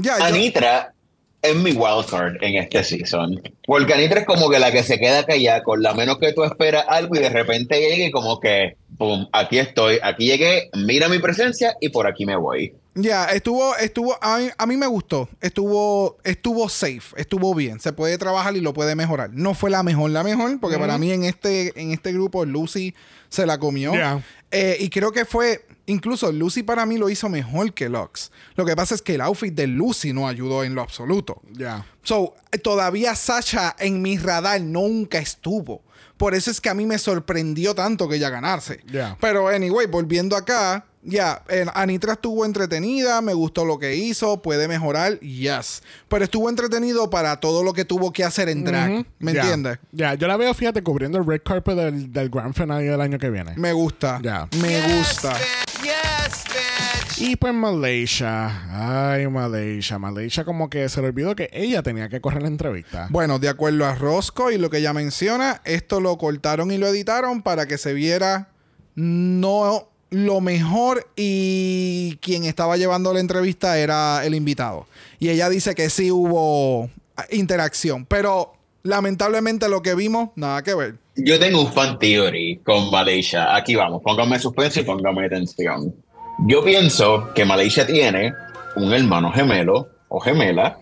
Ya, yo- Anitra es mi wildcard en este season. Porque Anitra es como que la que se queda callada, con la menos que tú esperas algo y de repente llegue y como que, pum, aquí estoy, aquí llegué, mira mi presencia y por aquí me voy. Ya, estuvo, estuvo, a mí, a mí me gustó. Estuvo, estuvo safe, estuvo bien. Se puede trabajar y lo puede mejorar. No fue la mejor, la mejor, porque para mí en este, en este grupo Lucy se la comió. Yeah. Eh, y creo que fue, Incluso Lucy para mí lo hizo mejor que Lux. Lo que pasa es que el outfit de Lucy no ayudó en lo absoluto. Ya. So, todavía Sasha en mi radar nunca estuvo. Por eso es que a mí me sorprendió tanto que ella ganarse. Ya. Pero, anyway, volviendo acá, ya, eh, Anitra estuvo entretenida, me gustó lo que hizo, puede mejorar, yes. Pero estuvo entretenido para todo lo que tuvo que hacer en drag. ¿Me entiendes? Ya, yo la veo, fíjate, cubriendo el red carpet del, del grand finale del año que viene. Me gusta. Ya. Me gusta. Y pues Malaysia. Ay, Malaysia. Malaysia como que se le olvidó que ella tenía que correr la entrevista. Bueno, de acuerdo a Rosco y lo que ella menciona, esto lo cortaron y lo editaron para que se viera no lo mejor y quien estaba llevando la entrevista era el invitado. Y ella dice que sí hubo interacción, pero lamentablemente lo que vimos, nada que ver. Yo tengo un fan theory con Malaysia. Aquí vamos, póngame suspenso y póngame atención. Yo pienso que Malaysia tiene un hermano gemelo o gemela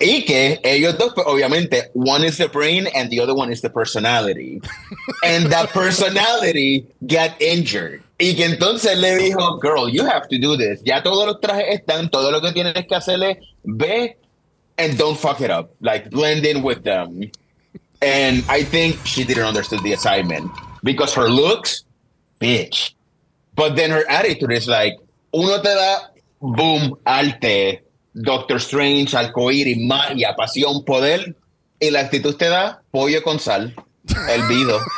y que ellos dos, pues, obviamente, one is the brain and the other one is the personality. And that personality got injured. Y que entonces le dijo, girl, you have to do this. Ya todos los trajes están, todo lo que tienes que hacerle, ve and don't fuck it up. Like, blend in with them. And I think she didn't understand the assignment because her looks, bitch. But then her attitude is like, uno te da, boom, arte, Doctor Strange, arcoíris, magia, pasión, poder. Y la actitud te da pollo con sal, el vido.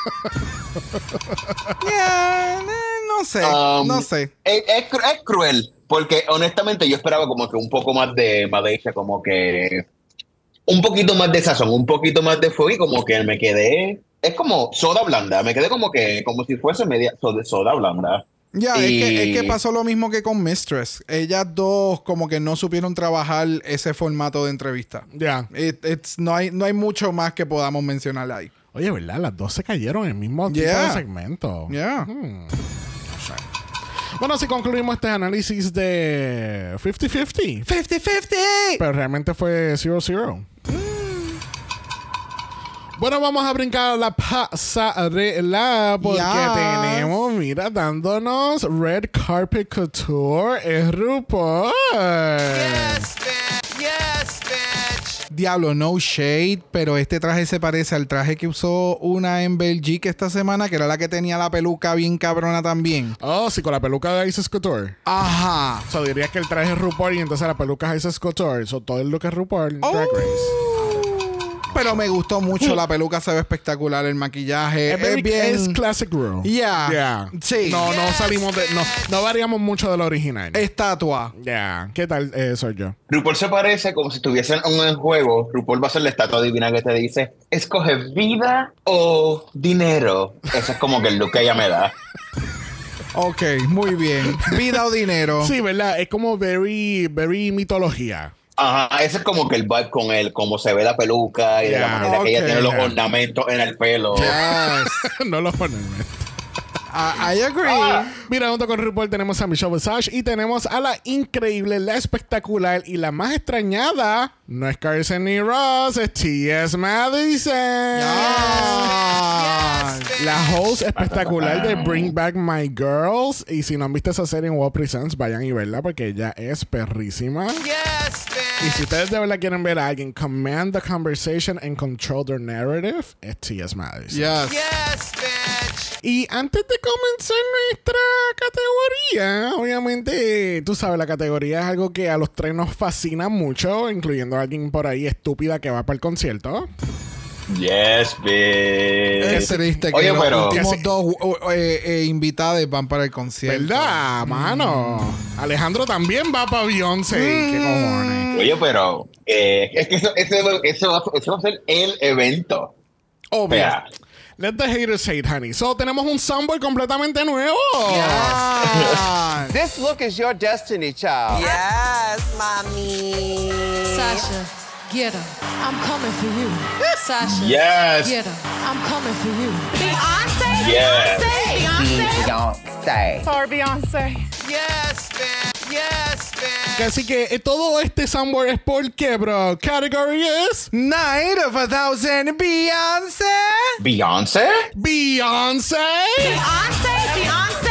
Yeah, eh, no sé, Um, no sé. Es, es es cruel, porque honestamente yo esperaba como que un poco más de Malaysia, como que un poquito más de sazón, un poquito más de fuego y como que me quedé, es como soda blanda, me quedé como que, como si fuese media soda blanda. Ya, es, que, Y- es que pasó lo mismo que con Mistress. Ellas dos como que no supieron trabajar ese formato de entrevista. Ya. It- it's- no, hay, no hay mucho más que podamos mencionar ahí. Oye, ¿verdad? Las dos se cayeron en el mismo tipo Yeah. de segmento. Yeah. Hmm. Bueno, así concluimos este análisis de 50-50. 50-50. Pero realmente fue 0-0. Bueno, vamos a brincar a la pasarela porque Yes. tenemos, mira, dándonos Red Carpet Couture es RuPaul. Yes, bitch. Yes, bitch. Diablo, no shade, pero este traje se parece al traje que usó una en Belgique esta semana, que era la que tenía la peluca bien cabrona también. Oh, sí, con la peluca de Isis Couture. Ajá. O sea, dirías que el traje es RuPaul y entonces la peluca es Isis Couture. So, todo el look es RuPaul Drag Oh. Race. Pero me gustó mucho, la peluca se ve espectacular, el maquillaje Es, es, very- bien... es classic Ru. Yeah. Yeah. Sí. No, no salimos de. No, no variamos mucho de lo original. Estatua. Ya. ¿Qué tal eh, soy yo? RuPaul se parece como si estuviesen en un juego. RuPaul va a ser la estatua divina que te dice, escoge vida o dinero. Ese es como que el look que ella me da. Ok, muy bien. Vida o dinero. Sí, ¿verdad? Es como very, very mitología. Ajá, ese es como que el vibe con él, como se ve la peluca y de la manera que ella tiene los ornamentos en el pelo. Yes. no lo ponen. I, I agree. Mira, junto con RuPaul tenemos a Michelle Visage y tenemos a la increíble, la espectacular y la más extrañada. No es Carson ni Ross, es T.S. Madison. Yes. La host espectacular de Bring Back My Girls. Y si no han visto esa serie en What Presents, vayan y verla porque ella es perrísima. Yes, Y bitch. si ustedes de verdad quieren ver a alguien command the conversation and control their narrative, es T.S. Madison. Yes. Yes, bitch. Y antes de comenzar nuestra categoría, obviamente, tú sabes, la categoría es algo que a los tres nos fascina mucho, incluyendo a alguien por ahí estúpida que va para el concierto. Yes, bitch. Es triste que Oye, los pero- últimos sí. dos uh, eh, eh, invitados van para el concierto. ¿Verdad, mano? Alejandro también va para Beyoncé. ¿Qué cojones? Oye, pero eh, es que eso, ese, ese va, ese va a ser el evento. Obvio. Let the haters hate, honey. So, tenemos un soundboard completamente nuevo. Yes. This look is your destiny, child. Yes, mommy. Sasha, get her. I'm coming for you. Sasha, Yes. get her. I'm coming for you. Beyonce, Yes. Beyonce, Beyonce. for Beyonce. Yes, bitch. Yes, bitch. Así que eh, todo este soundboard es porque, bro. Category es Night of a Thousand Beyoncé. Beyoncé. Beyoncé. Beyonce, Beyonce,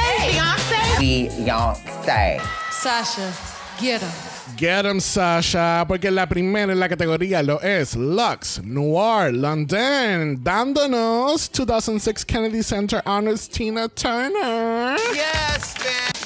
Beyonce. Beyonce. Sasha, get him. Get 'em, Sasha, porque la primera en la categoría lo es Lux Noir London, dándonos 2006 Kennedy Center Honors Tina Turner. Yes, bitch.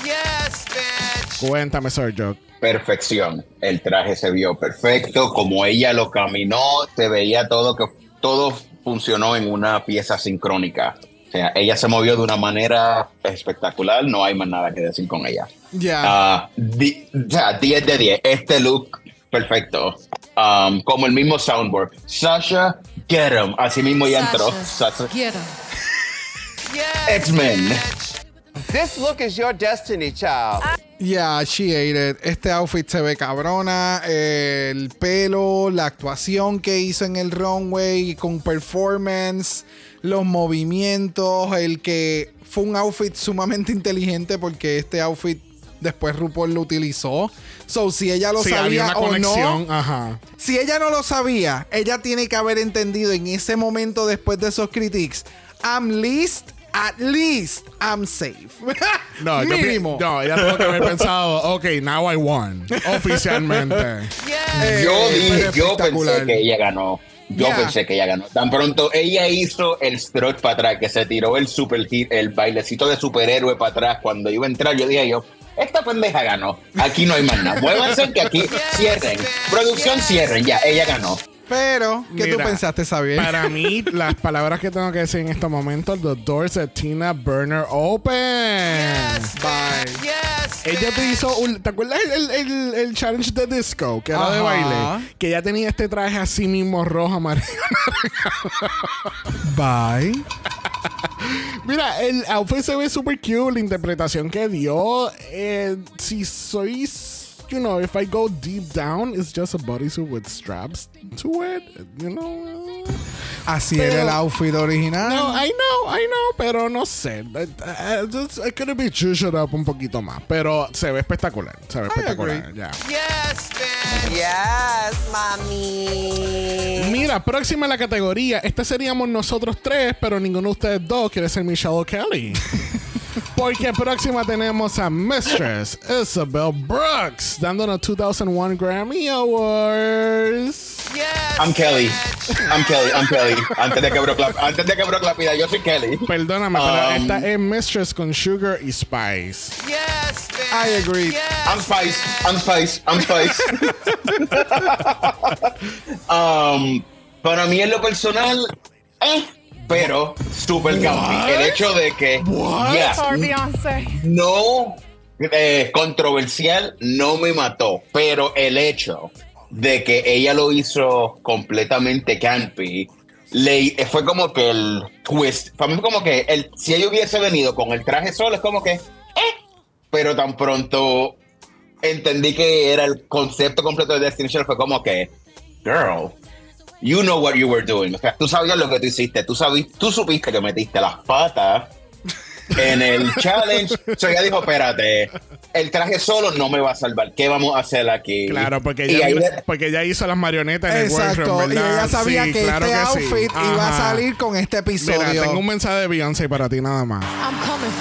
Cuéntame, Sir Joke. perfección. El traje se vio perfecto, como ella lo caminó, se veía todo que todo funcionó en una pieza sincrónica. O sea, ella se movió de una manera espectacular, no hay más nada que decir con ella. Ya. Ah, di- o sea, 10 de 10. Este look, perfecto. Um, como el mismo soundboard. Sasha, get him. Así mismo ya entró. Sasha, Sasha- get him. Yes, X-Men. This look is your destiny, child. Yeah, she ate it. Este outfit se ve cabrona. el pelo, la actuación que hizo en el runway con performance, los movimientos, el que fue un outfit sumamente inteligente porque este outfit después RuPaul lo utilizó. So, si ella lo Sí, sabía una o conexión. no, Ajá. si ella no lo sabía, ella tiene que haber entendido en ese momento después de esos critics, I'm least, at least, I'm safe. No, yo Mínimo. no, ella tuvo que haber pensado, ok, now I won. Oficialmente. Yes. Yo dije, yo pensé que ella ganó. Yo pensé que ella ganó. Tan pronto ella hizo el strut para atrás, que se tiró el super hit, el bailecito de superhéroe para atrás. Cuando iba a entrar, yo dije yo, esta pendeja ganó. Aquí no hay más nada. Muévanse que aquí cierren. Producción cierren. Ya, ella ganó. Pero, ¿qué tú pensaste, Xavier? Para mí, las palabras que tengo que decir en este momento, the doors at Tina Burner open. Bye. Yes, Ella te hizo un, ¿Te acuerdas el, el- el- el challenge de disco? Que era de baile. Que ella tenía este traje así mismo rojo, amarillo. Bye. Mira, el outfit se ve super cute. La interpretación que dio. eh, si soy. You know, if I go deep down, it's just a bodysuit with straps to it. You know. Así Pero- era el outfit original. No, I know, I know, pero no sé. I, I, just- I could be zhuzhed up un poquito más. Pero se ve espectacular. Se ve espectacular. agree. ya. Yes, bitch. Yes, mommy. Mira, próxima en la categoría. Este seríamos nosotros tres, pero ninguno de ustedes dos quiere ser Michelle Kelly. Porque próxima tenemos a Mistress Isabel Brooks, dándonos 2001 Grammy Awards. Yes. I'm Kelly. I'm Kelly. I'm Kelly. Antes de que Brock la, antes de que Brock la pida, yo soy Kelly. Perdóname, pero Um, esta es Mistress con Sugar y Spice. Yes, bitch. I agree. Yes, I'm Spice. I'm Spice. I'm Spice. um, para mí en lo personal, eh, pero super campi. El hecho de que no eh, controversial no me mató, pero el hecho de que ella lo hizo completamente campy le, fue como que el twist, para mí fue como que el, si ella hubiese venido con el traje solo es como que, eh, pero tan pronto entendí que era el concepto completo de Destiny Child fue como que, girl, you know what you were doing. O sea, tú sabías lo que tú hiciste, tú, sabí, tú supiste que metiste las patas en el challenge. So ella dijo, espérate, el traje solo no me va a salvar. ¿Qué vamos a hacer aquí? Claro, porque Y ella, ahí- porque ella hizo las marionetas en el Exacto. workroom, Y ¿verdad? ella sabía Sí, que claro este que sí. outfit iba a salir con este episodio. Mira, tengo un mensaje de Beyoncé para ti nada más. I'm coming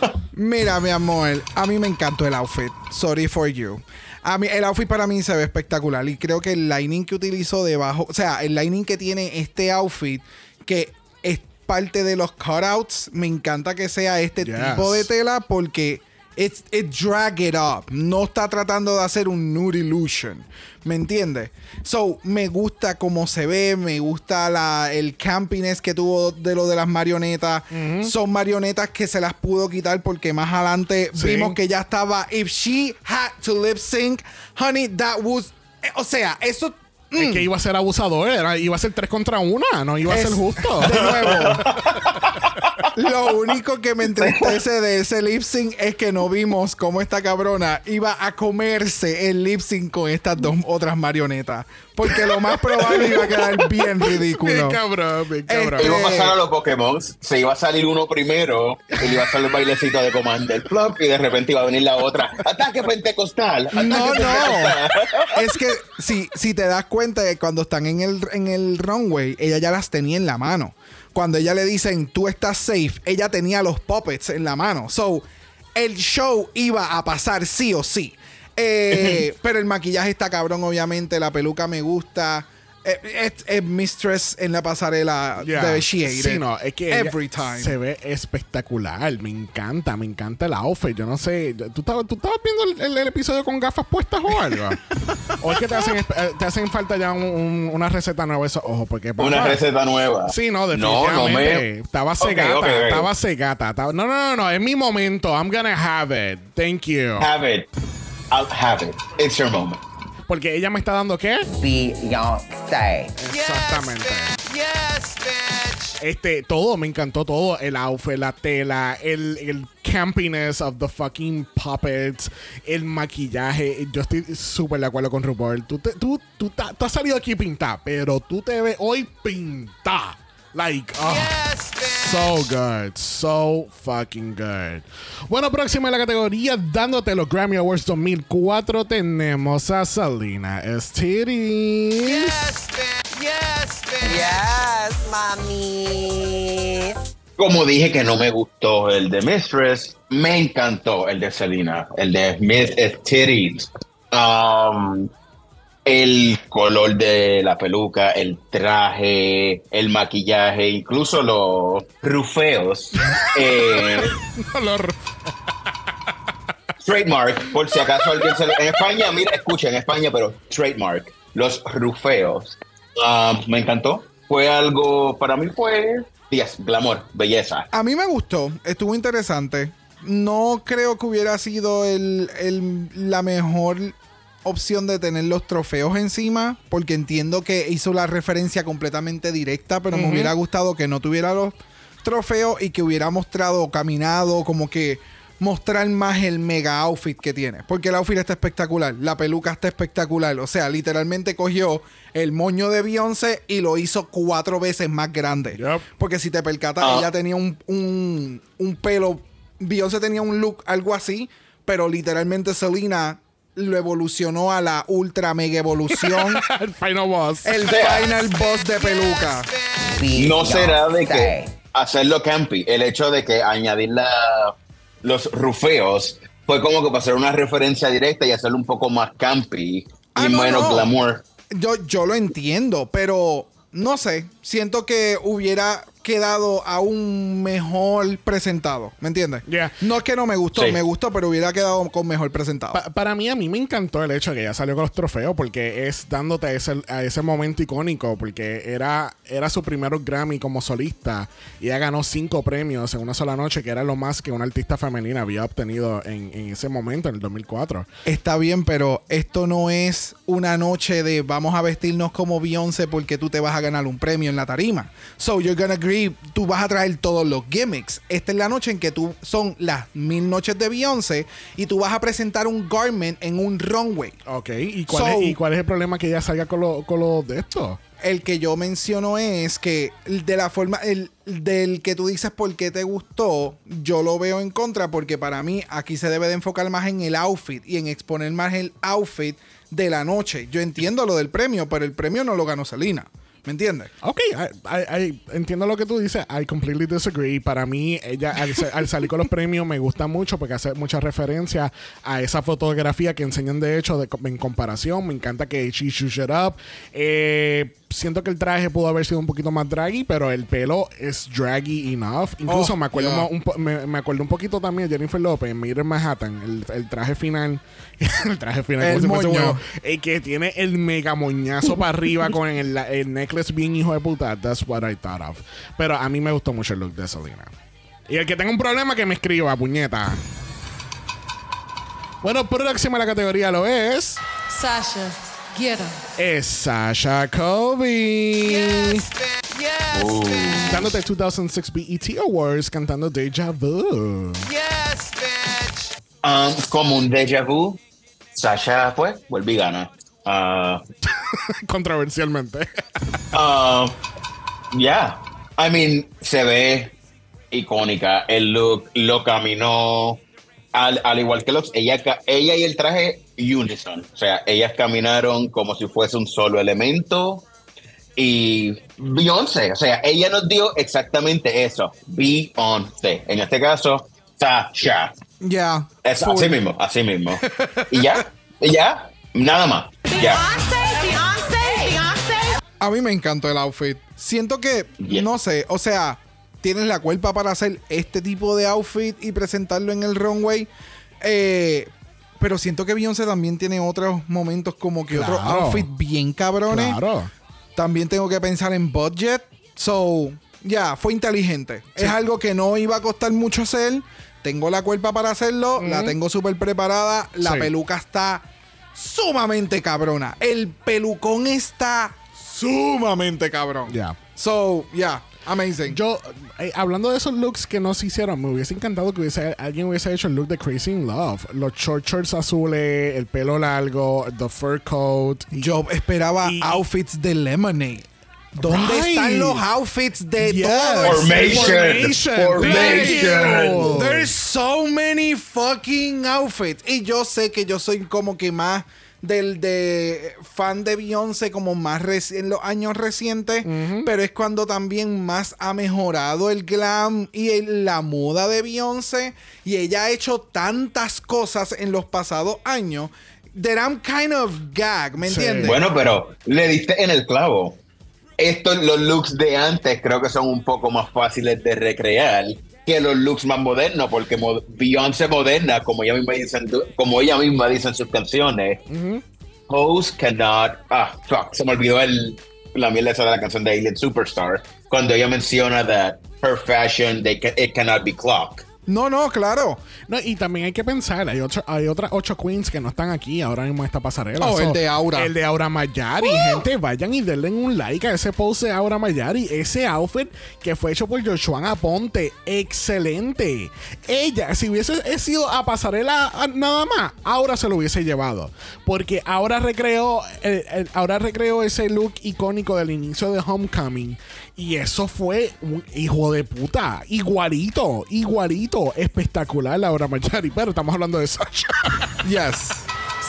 for you. Mira, mi amor, a mí me encantó el outfit. Sorry for you. A mí, el outfit para mí se ve espectacular y creo que el lining que utilizó debajo, o sea, el lining que tiene este outfit, que es parte de los cutouts, me encanta que sea este Yes. tipo de tela porque it's, it drag it up. No está tratando de hacer un nude illusion. ¿Me entiendes? So, me gusta cómo se ve, me gusta la, el campiness que tuvo de lo de las marionetas. Son marionetas que se las pudo quitar porque más adelante Sí. vimos que ya estaba. If she had to lip sync, honey, that was. eh, O sea, eso. Es que iba a ser abusador, era, iba a ser tres contra una, no iba a Es- ser justo. De nuevo. Lo único que me entristece de ese lip sync es que no vimos cómo esta cabrona iba a comerse el lip sync con estas dos otras marionetas. Porque lo más probable iba a quedar bien ridículo. Bien cabrón, bien cabrón. Este- Iba a pasar a los Pokémon, se iba a salir uno primero, y le iba a hacer el bailecito de Commander Flop, y de repente iba a venir la otra. ¡Ataque pentecostal! ¡Ataque No, no. Es que si, si te das cuenta de cuando están en el, en el runway, ella ya las tenía en la mano. Cuando ella le dicen, tú estás safe, ella tenía los puppets en la mano. So, el show iba a pasar sí o sí. Eh, pero el maquillaje está cabrón, obviamente. La peluca me gusta. Eh, Es, es Mistress en la pasarela Yeah. de She Ate Sí, no, es que ella Every time. se ve espectacular. Me encanta, me encanta el outfit. Yo no sé, ¿tú estabas, tú estabas viendo el, el- el episodio con gafas puestas o algo? ¿O es que te hacen, eh, te hacen falta ya un- un- una receta nueva esos ojos? Porque, Una papá, receta nueva. Sí, no, No, no definitivamente. me. Estaba cegata, ok, ok. estaba cegata. estaba- No, no, no, no, es mi momento. I'm gonna have it. Thank you. Have it. I'll have it. It's your moment. Porque ella me está dando qué? Beyonce. Exactamente. Yes, bitch. Este, todo, me encantó todo. El outfit, la tela, el, el campiness of the fucking puppets, el maquillaje. Yo estoy súper de acuerdo con RuPaul. Tú, te- tú, tú, ta- tú has salido aquí pintada, pero tú te ves hoy pintada. Like, oh, Yes, so good, so fucking good. Bueno, próxima en la categoría, dándote los Grammy Awards 2004, tenemos a Salina Estiris. Yes, bitch. Yes, bitch. Yes, mami. Como dije que no me gustó el de Mistress, me encantó el de Selena, el de Miss Titties. Um, el color de la peluca, el traje, el maquillaje, incluso los rufeos. eh, trademark, por si acaso alguien se lo- En España, mira, escucha, en España, pero trademark, los rufeos. Um, me encantó. Fue algo, para mí fue, yes, glamour, belleza. A mí me gustó, estuvo interesante. No creo que hubiera sido el, el- la mejor opción de tener los trofeos encima, porque entiendo que hizo la referencia completamente directa, pero me hubiera gustado que no tuviera los trofeos y que hubiera mostrado, caminado, como que mostrar más el mega outfit que tiene. Porque el outfit está espectacular, la peluca está espectacular. O sea, literalmente cogió el moño de Beyoncé y lo hizo cuatro veces más grande. Porque si te percatas, Ah. ella tenía un, un, un pelo. Beyoncé tenía un look algo así, pero literalmente Selena lo evolucionó a la ultra mega evolución. el final boss. el final boss de peluca. No será de que hacerlo campy, el hecho de que añadir la- los rufeos fue como que para hacer una referencia directa y hacerlo un poco más campy y Ah, no, menos no. glamour. Yo, yo lo entiendo, pero no sé. Siento que hubiera quedado aún mejor presentado. ¿Me entiendes? Yeah. No es que no me gustó, Sí. me gustó, pero hubiera quedado con mejor presentado. Pa- para mí, a mí me encantó el hecho de que ella salió con los trofeos porque es dándote a ese, a ese momento icónico porque era, era su primer Grammy como solista y ella ganó cinco premios en una sola noche que era lo más que una artista femenina había obtenido en, en ese momento, en el 2004. Está bien, pero esto no es una noche de vamos a vestirnos como Beyoncé porque tú te vas a ganar un premio en la tarima. So you're gonna agree, tú vas a traer todos los gimmicks. Esta es la noche en que tú son las mil noches de Beyoncé y tú vas a presentar un garment en un runway. Ok, ¿y cuál, So- es, ¿y cuál es el problema que ella salga con lo, con lo de esto? El que yo menciono es que de la forma, el, del que tú dices por qué te gustó, yo lo veo en contra porque para mí aquí se debe de enfocar más en el outfit y en exponer más el outfit de la noche. Yo entiendo lo del premio, pero el premio no lo ganó Selena. ¿Me entiendes? Ok, I- I- I- entiendo lo que tú dices. I completely disagree. Para mí, ella al, al salir con los premios me gusta mucho porque hace mucha referencia a esa fotografía que enseñan de hecho en comparación. Me encanta que she shoot it up. Eh, siento que el traje pudo haber sido un poquito más draggy, pero el pelo es draggy enough. Incluso Oh, me, acuerdo yeah. un po- me, me acuerdo un poquito también de Jennifer Lopez en Mirror Manhattan. El, el traje final. el traje final. El como si que tiene el mega moñazo para arriba con el, el necklace bien hijo de puta. That's what I thought of. Pero a mí me gustó mucho el look de Selena. Y el que tenga un problema que me escriba, puñeta. Bueno, próxima a la categoría lo es. Sasha, get her. Es Sasha Kobe. Yes, bitch. Yes, bitch. Dándote 2006 BET Awards cantando Deja Vu. Yes, bitch. Um, como un déjà vu, Sasha, pues, vuelve y gana. Ah, Controversialmente. Uh, yeah. I mean, se ve icónica. El look lo caminó. Al, al igual que los. Ella, ella y el traje unison. O sea, ellas caminaron como si fuese un solo elemento. Y Beyoncé, o sea, ella nos dio exactamente eso. Beyoncé. En este caso, Sasha. Ya. Es así mismo, así mismo. Y ya, y ya, nada más. Ya. A mí me encantó el outfit. Siento que, Yeah. no sé, o sea, tienes la cuerpa para hacer este tipo de outfit y presentarlo en el runway. Eh, pero siento que Beyoncé también tiene otros momentos como que otros Claro. outfits bien cabrones. Claro. También tengo que pensar en budget. So, ya, fue inteligente. Es algo que no iba a costar mucho hacer. Tengo la cuerpa para hacerlo. La tengo súper preparada. La Sí. peluca está sumamente cabrona. El pelucón está sumamente cabrón. Ya. So, yeah, amazing. Yo, eh, hablando de esos looks que no se hicieron, me hubiese encantado que hubiese, alguien hubiese hecho el look de Crazy in Love. Los short shorts azules, el pelo largo, the fur coat. Yo esperaba Y- outfits de Lemonade. ¿Dónde Right. están los outfits de Yes. todo el Formation. Formation. There's so many fucking outfits. Y yo sé que yo soy como que más del de fan de Beyoncé como más reci- en los años recientes, pero es cuando también más ha mejorado el glam y el- la moda de Beyoncé y ella ha hecho tantas cosas en los pasados años that I'm kind of gag, ¿me Sí. entiendes? Bueno, pero le diste en el clavo. Estos, los looks de antes, creo que son un poco más fáciles de recrear que los looks más modernos, porque Beyoncé moderna, como ella misma dice, como ella misma dice en sus canciones, hoes cannot. Ah, fuck, se me olvidó el, la mierda esa de la canción de Alien Superstar, cuando ella menciona that her fashion, they it cannot be clocked. No, no, claro. No, y también hay que pensar, hay, hay otras ocho queens que no están aquí ahora mismo en esta pasarela. Oh, el de Aura. El de Aura Mayari. Gente, vayan y denle un like a ese post de Aura Mayari. Ese outfit que fue hecho por Joshua Aponte. Excelente. Ella, si hubiese sido a pasarela a- nada más, Aura se lo hubiese llevado. Porque ahora recreó, el- el- ahora recreó ese look icónico del inicio de Homecoming. Y eso fue un hijo de puta. Igualito, igualito. Espectacular la Aura Mayari. Pero estamos hablando de Sasha. Yes.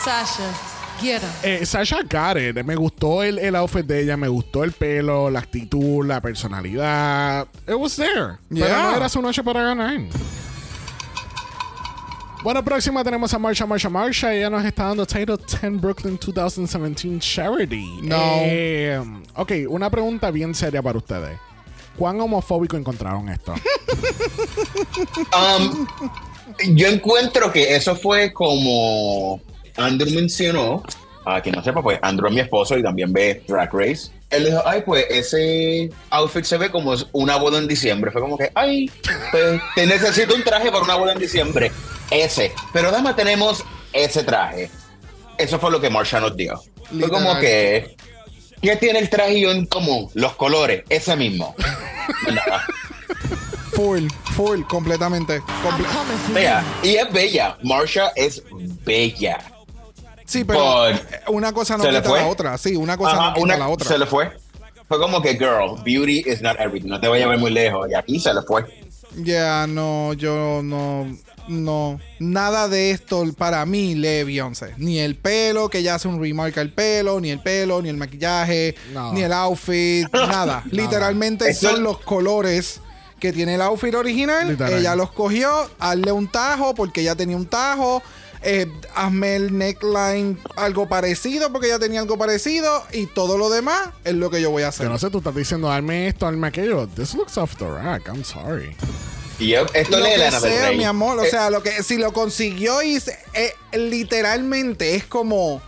Sasha, get. Eh, Sasha it. Me gustó el, el outfit de ella, me gustó el pelo, la actitud, la personalidad. It was there. Pero Yeah. no era su noche para ganar. Bueno, próxima tenemos a Marsha, Marsha, Marsha. Ella nos está dando Title 10 Brooklyn 2017 Charity. No. Eh, ok, una pregunta bien seria para ustedes. ¿Cuán homofóbico encontraron esto? Um, yo encuentro que eso fue como Andrew mencionó. A quien no sepa, pues Andrew es mi esposo y también ve Drag Race. Él dijo, ay, pues ese outfit se ve como una boda en diciembre. Fue como que, ay, pues te necesito un traje para una boda en diciembre. Ese. Pero dama, tenemos ese traje. Eso fue lo que Marsha nos dio. Fue como que, ¿qué tiene el traje y yo en común? Los colores, ese mismo. Full, full, completamente. Comple- you. Y es bella. Marsha es bella. sí, pero Por- una cosa no ¿Se le quita fue? la otra. Sí, una cosa Ajá, no quita una- la otra. Se le fue. Fue como que, girl, beauty is not everything. No te vayas a ver muy lejos. Y aquí se le fue. Ya, no, yo no, no, nada de esto para mí lee Beyoncé. Ni el pelo, que ya hace un remark al pelo, ni el pelo, ni el maquillaje, No. ni el outfit, nada. Literalmente Eso- son los colores que tiene el outfit original. Literal. Ella los cogió, hazle un tajo porque ella tenía un tajo. eh, hazme el neckline algo parecido porque ella tenía algo parecido y todo lo demás es lo que yo voy a hacer. Yo no sé, tú estás diciendo, darme esto, darme aquello. This looks off the rack. I'm sorry. Y yo- esto lo lee que sea, mi amor. O Eh, sea, lo que si lo consiguió y se- eh, literalmente es como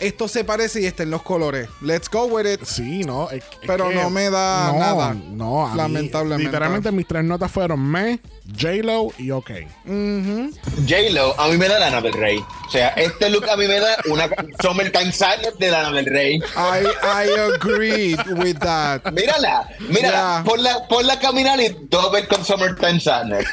esto se parece y está en los colores. Let's go with it. Sí, no. es- es Pero que- no me da nada. No, a mí, Lamentablemente. literalmente mis tres notas fueron me, J-Lo y OK. J-Lo, a mí me da Lana del Rey. O sea, este look a mí me da una Summertime Sadness de Lana del Rey. I, I agreed with that. Mírala, mírala, Yeah. ponla, ponla a caminar y doble con Summertime Sadness.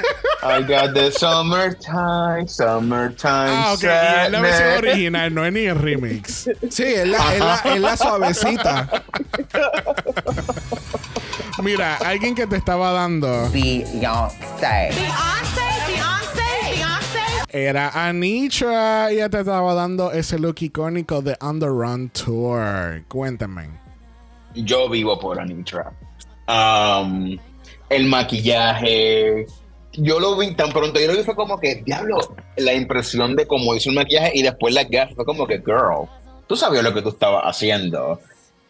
I got the summertime, summertime Ah, ok. Y es la versión sadness. original, no es ni el remix. Sí, es la, es la, es la suavecita. Mira, alguien que te estaba dando Beyonce. Beyonce, Beyonce, Beyonce. era Anitra. Ella te estaba dando ese look icónico de On the Run Tour. Cuéntame. Yo vivo por Anitra. Um, el maquillaje, yo lo vi tan pronto, yo lo vi fue como que, diablo, la impresión de cómo hizo el maquillaje y después las gafas, fue como que, girl, tú sabías lo que tú estabas haciendo.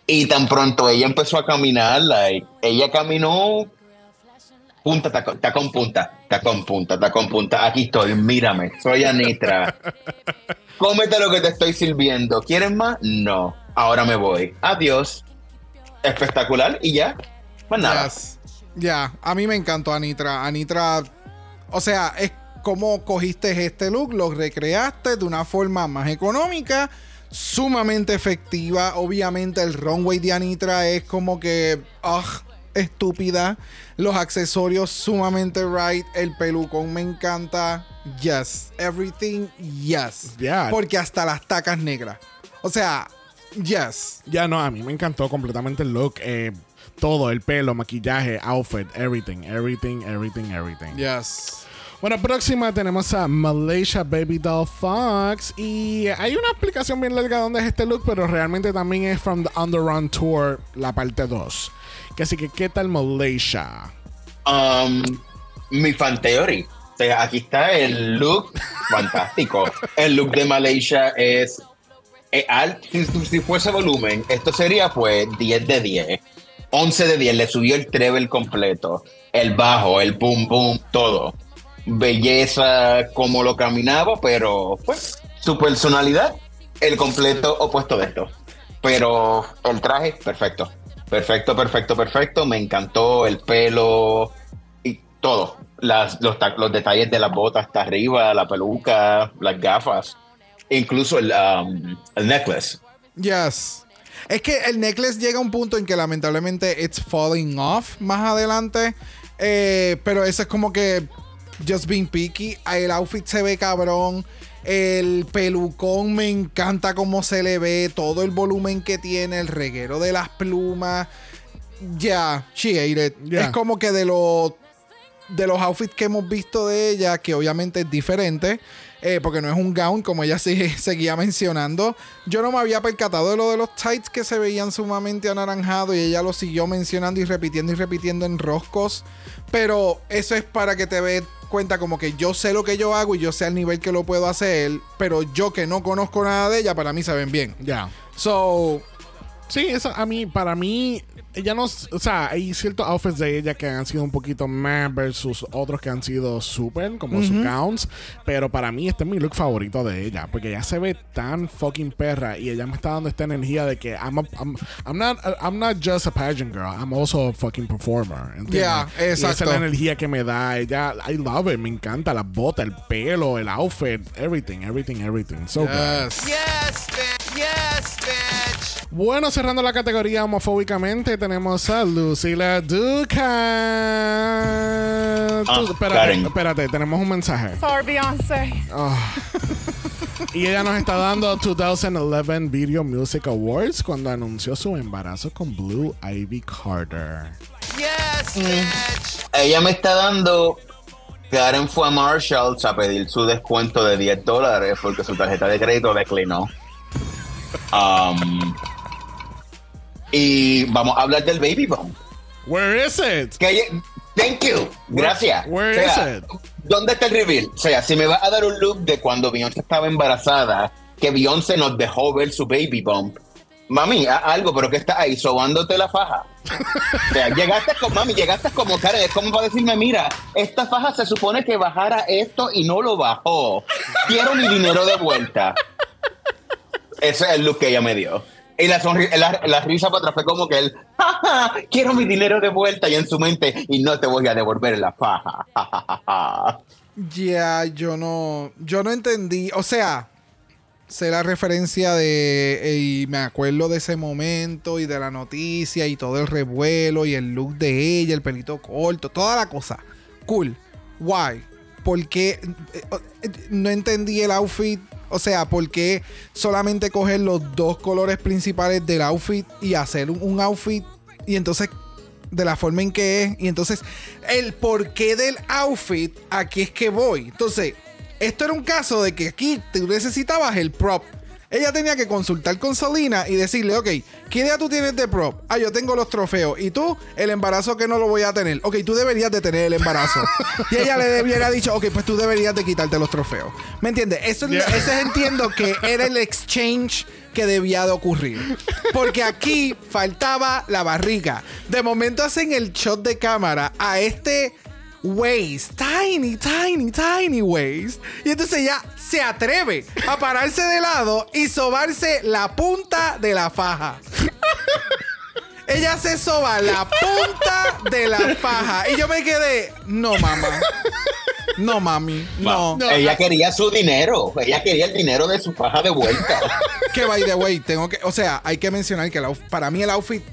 Y tan pronto ella empezó a caminar, like, ella caminó punta, tacón, tacón, punta, tacón, punta, tacón, punta. Aquí estoy, mírame, soy Anitra. Cómete lo que te estoy sirviendo. ¿Quieres más? No. Ahora me voy. Adiós. Espectacular y ya. Pues nada. Yes. Ya, a mí me encantó Anitra. Anitra, o sea, es como cogiste este look, lo recreaste de una forma más económica, sumamente efectiva. Obviamente el runway de Anitra es como que, ugh, estúpida. Los accesorios sumamente right. El pelucón me encanta. Yes. Everything, yes. Yeah. Porque hasta las tacas negras. O sea, yes. Ya no, a mí me encantó completamente el look. eh, todo, el pelo, maquillaje, outfit, everything, everything, everything, everything. Yes. Bueno, próxima tenemos a Malaysia Baby Doll Fox. Y hay una explicación bien larga de dónde es este look, pero realmente también es from the Underrun Tour, la parte 2. Que así que, ¿qué tal Malaysia? Um, mi fan theory. O sea, aquí está el look fantástico. El look de Malaysia es. eh, si, si fuese volumen, esto sería pues 10 de 10. 11 de 10. Le subió el treble completo. El bajo, el boom boom, todo. Belleza, como lo caminaba, pero pues su personalidad, el completo opuesto de esto. Pero el traje, perfecto. Perfecto, perfecto, perfecto. Me encantó el pelo y todo. Las, los detalles de las botas hasta arriba, la peluca, las gafas, incluso el, um, el necklace. Yes. Es que el necklace llega a un punto en que lamentablemente it's falling off más adelante. Eh, pero eso es como que just being picky. El outfit se ve cabrón. El pelucón me encanta cómo se le ve. Todo el volumen que tiene. El reguero de las plumas. Ya, she ate it. Yeah. Es como que de los de los outfits que hemos visto de ella, que obviamente es diferente, eh, porque no es un gown, como ella sí seguía mencionando. Yo no me había percatado de lo de los tights que se veían sumamente anaranjados y ella lo siguió mencionando y repitiendo y repitiendo en roscos. Pero eso es para que te des cuenta como que yo sé lo que yo hago y yo sé al nivel que lo puedo hacer, pero yo que no conozco nada de ella, para mí se ven bien. Ya. So, Sí, eso a mí, para mí, ella no, o sea, hay ciertos outfits de ella que han sido un poquito más versus otros que han sido super, como sus gowns, pero para mí este es mi look favorito de ella, porque ella se ve tan fucking perra y ella me está dando esta energía de que I'm, a- I'm, I'm not, I'm not just a pageant girl, I'm also a fucking performer. ¿entiendes? Yeah, Y esa es exacto. la energía que me da ella, I love it, me encanta las botas, el pelo, el outfit, everything, everything, everything. So good. yes. Yes, bitch. Yes, bitch. Bueno, cerrando la categoría homofóbicamente, tenemos a Lucila Duca. Tú- Ah, espérate, Karen. espérate, tenemos un mensaje. Sorry, Beyonce. Y ella nos está dando 2011 Video Music Awards cuando anunció su embarazo con Blue Ivy Carter. Yes, bitch. Ella me está dando. Karen fue a Marshalls a pedir su descuento de 10 dólares porque su tarjeta de crédito declinó. Um, y vamos a hablar del baby bomb. Where is it? Que thank you. Gracias. where O sea, is it? ¿Dónde está el reveal? O sea, si me vas a dar un look de cuando Beyoncé estaba embarazada, que Beyoncé nos dejó ver su baby bump. Mami, haz algo, pero que está ahí sobándote la faja. O sea, llegaste con mami, llegaste como Karen, es como para decirme, mira, esta faja se supone que bajara esto y no lo bajó. Quiero mi dinero de vuelta. Ese es el look que ella me dio. Y la, la, la risa para atrás fue como que él, "Ja, quiero mi dinero de vuelta. Y en su mente, y no te voy a devolver la faja. Ja, ja, ja, ja. Ya, yo no. Yo no entendí. O sea, sé la referencia de. Y me acuerdo de ese momento y de la noticia y todo el revuelo y el look de ella, el pelito corto, toda la cosa. Cool. Why? ¿Por qué? eh, eh, No entendí el outfit. O sea, ¿por qué solamente coger los dos colores principales del outfit y hacer un, outfit y entonces de la forma en que es. Y entonces, el porqué del outfit, aquí es que voy. Entonces, esto era un caso de que aquí tú necesitabas el prop. Ella tenía que consultar con Selena y decirle, ok, ¿qué idea tú tienes de prop? Ah, yo tengo los trofeos. ¿Y tú? El embarazo que no lo voy a tener. Ok, tú deberías de tener el embarazo. y ella le hubiera dicho, ok, pues tú deberías de quitarte los trofeos. ¿Me entiendes? Eso es, Yeah. ese es, entiendo que era el exchange que debía de ocurrir. Porque aquí faltaba la barriga. De momento hacen el shot de cámara a este waist, tiny, tiny, tiny waist. Y entonces ella se atreve a pararse de lado y sobarse la punta de la faja. Ella se soba la punta de la faja. Y yo me quedé, no, mamá. No, mami. No. No. Ella quería su dinero. Ella quería el dinero de su faja de vuelta. Que by the way, tengo que, o sea, hay que mencionar que el para mí el outfit,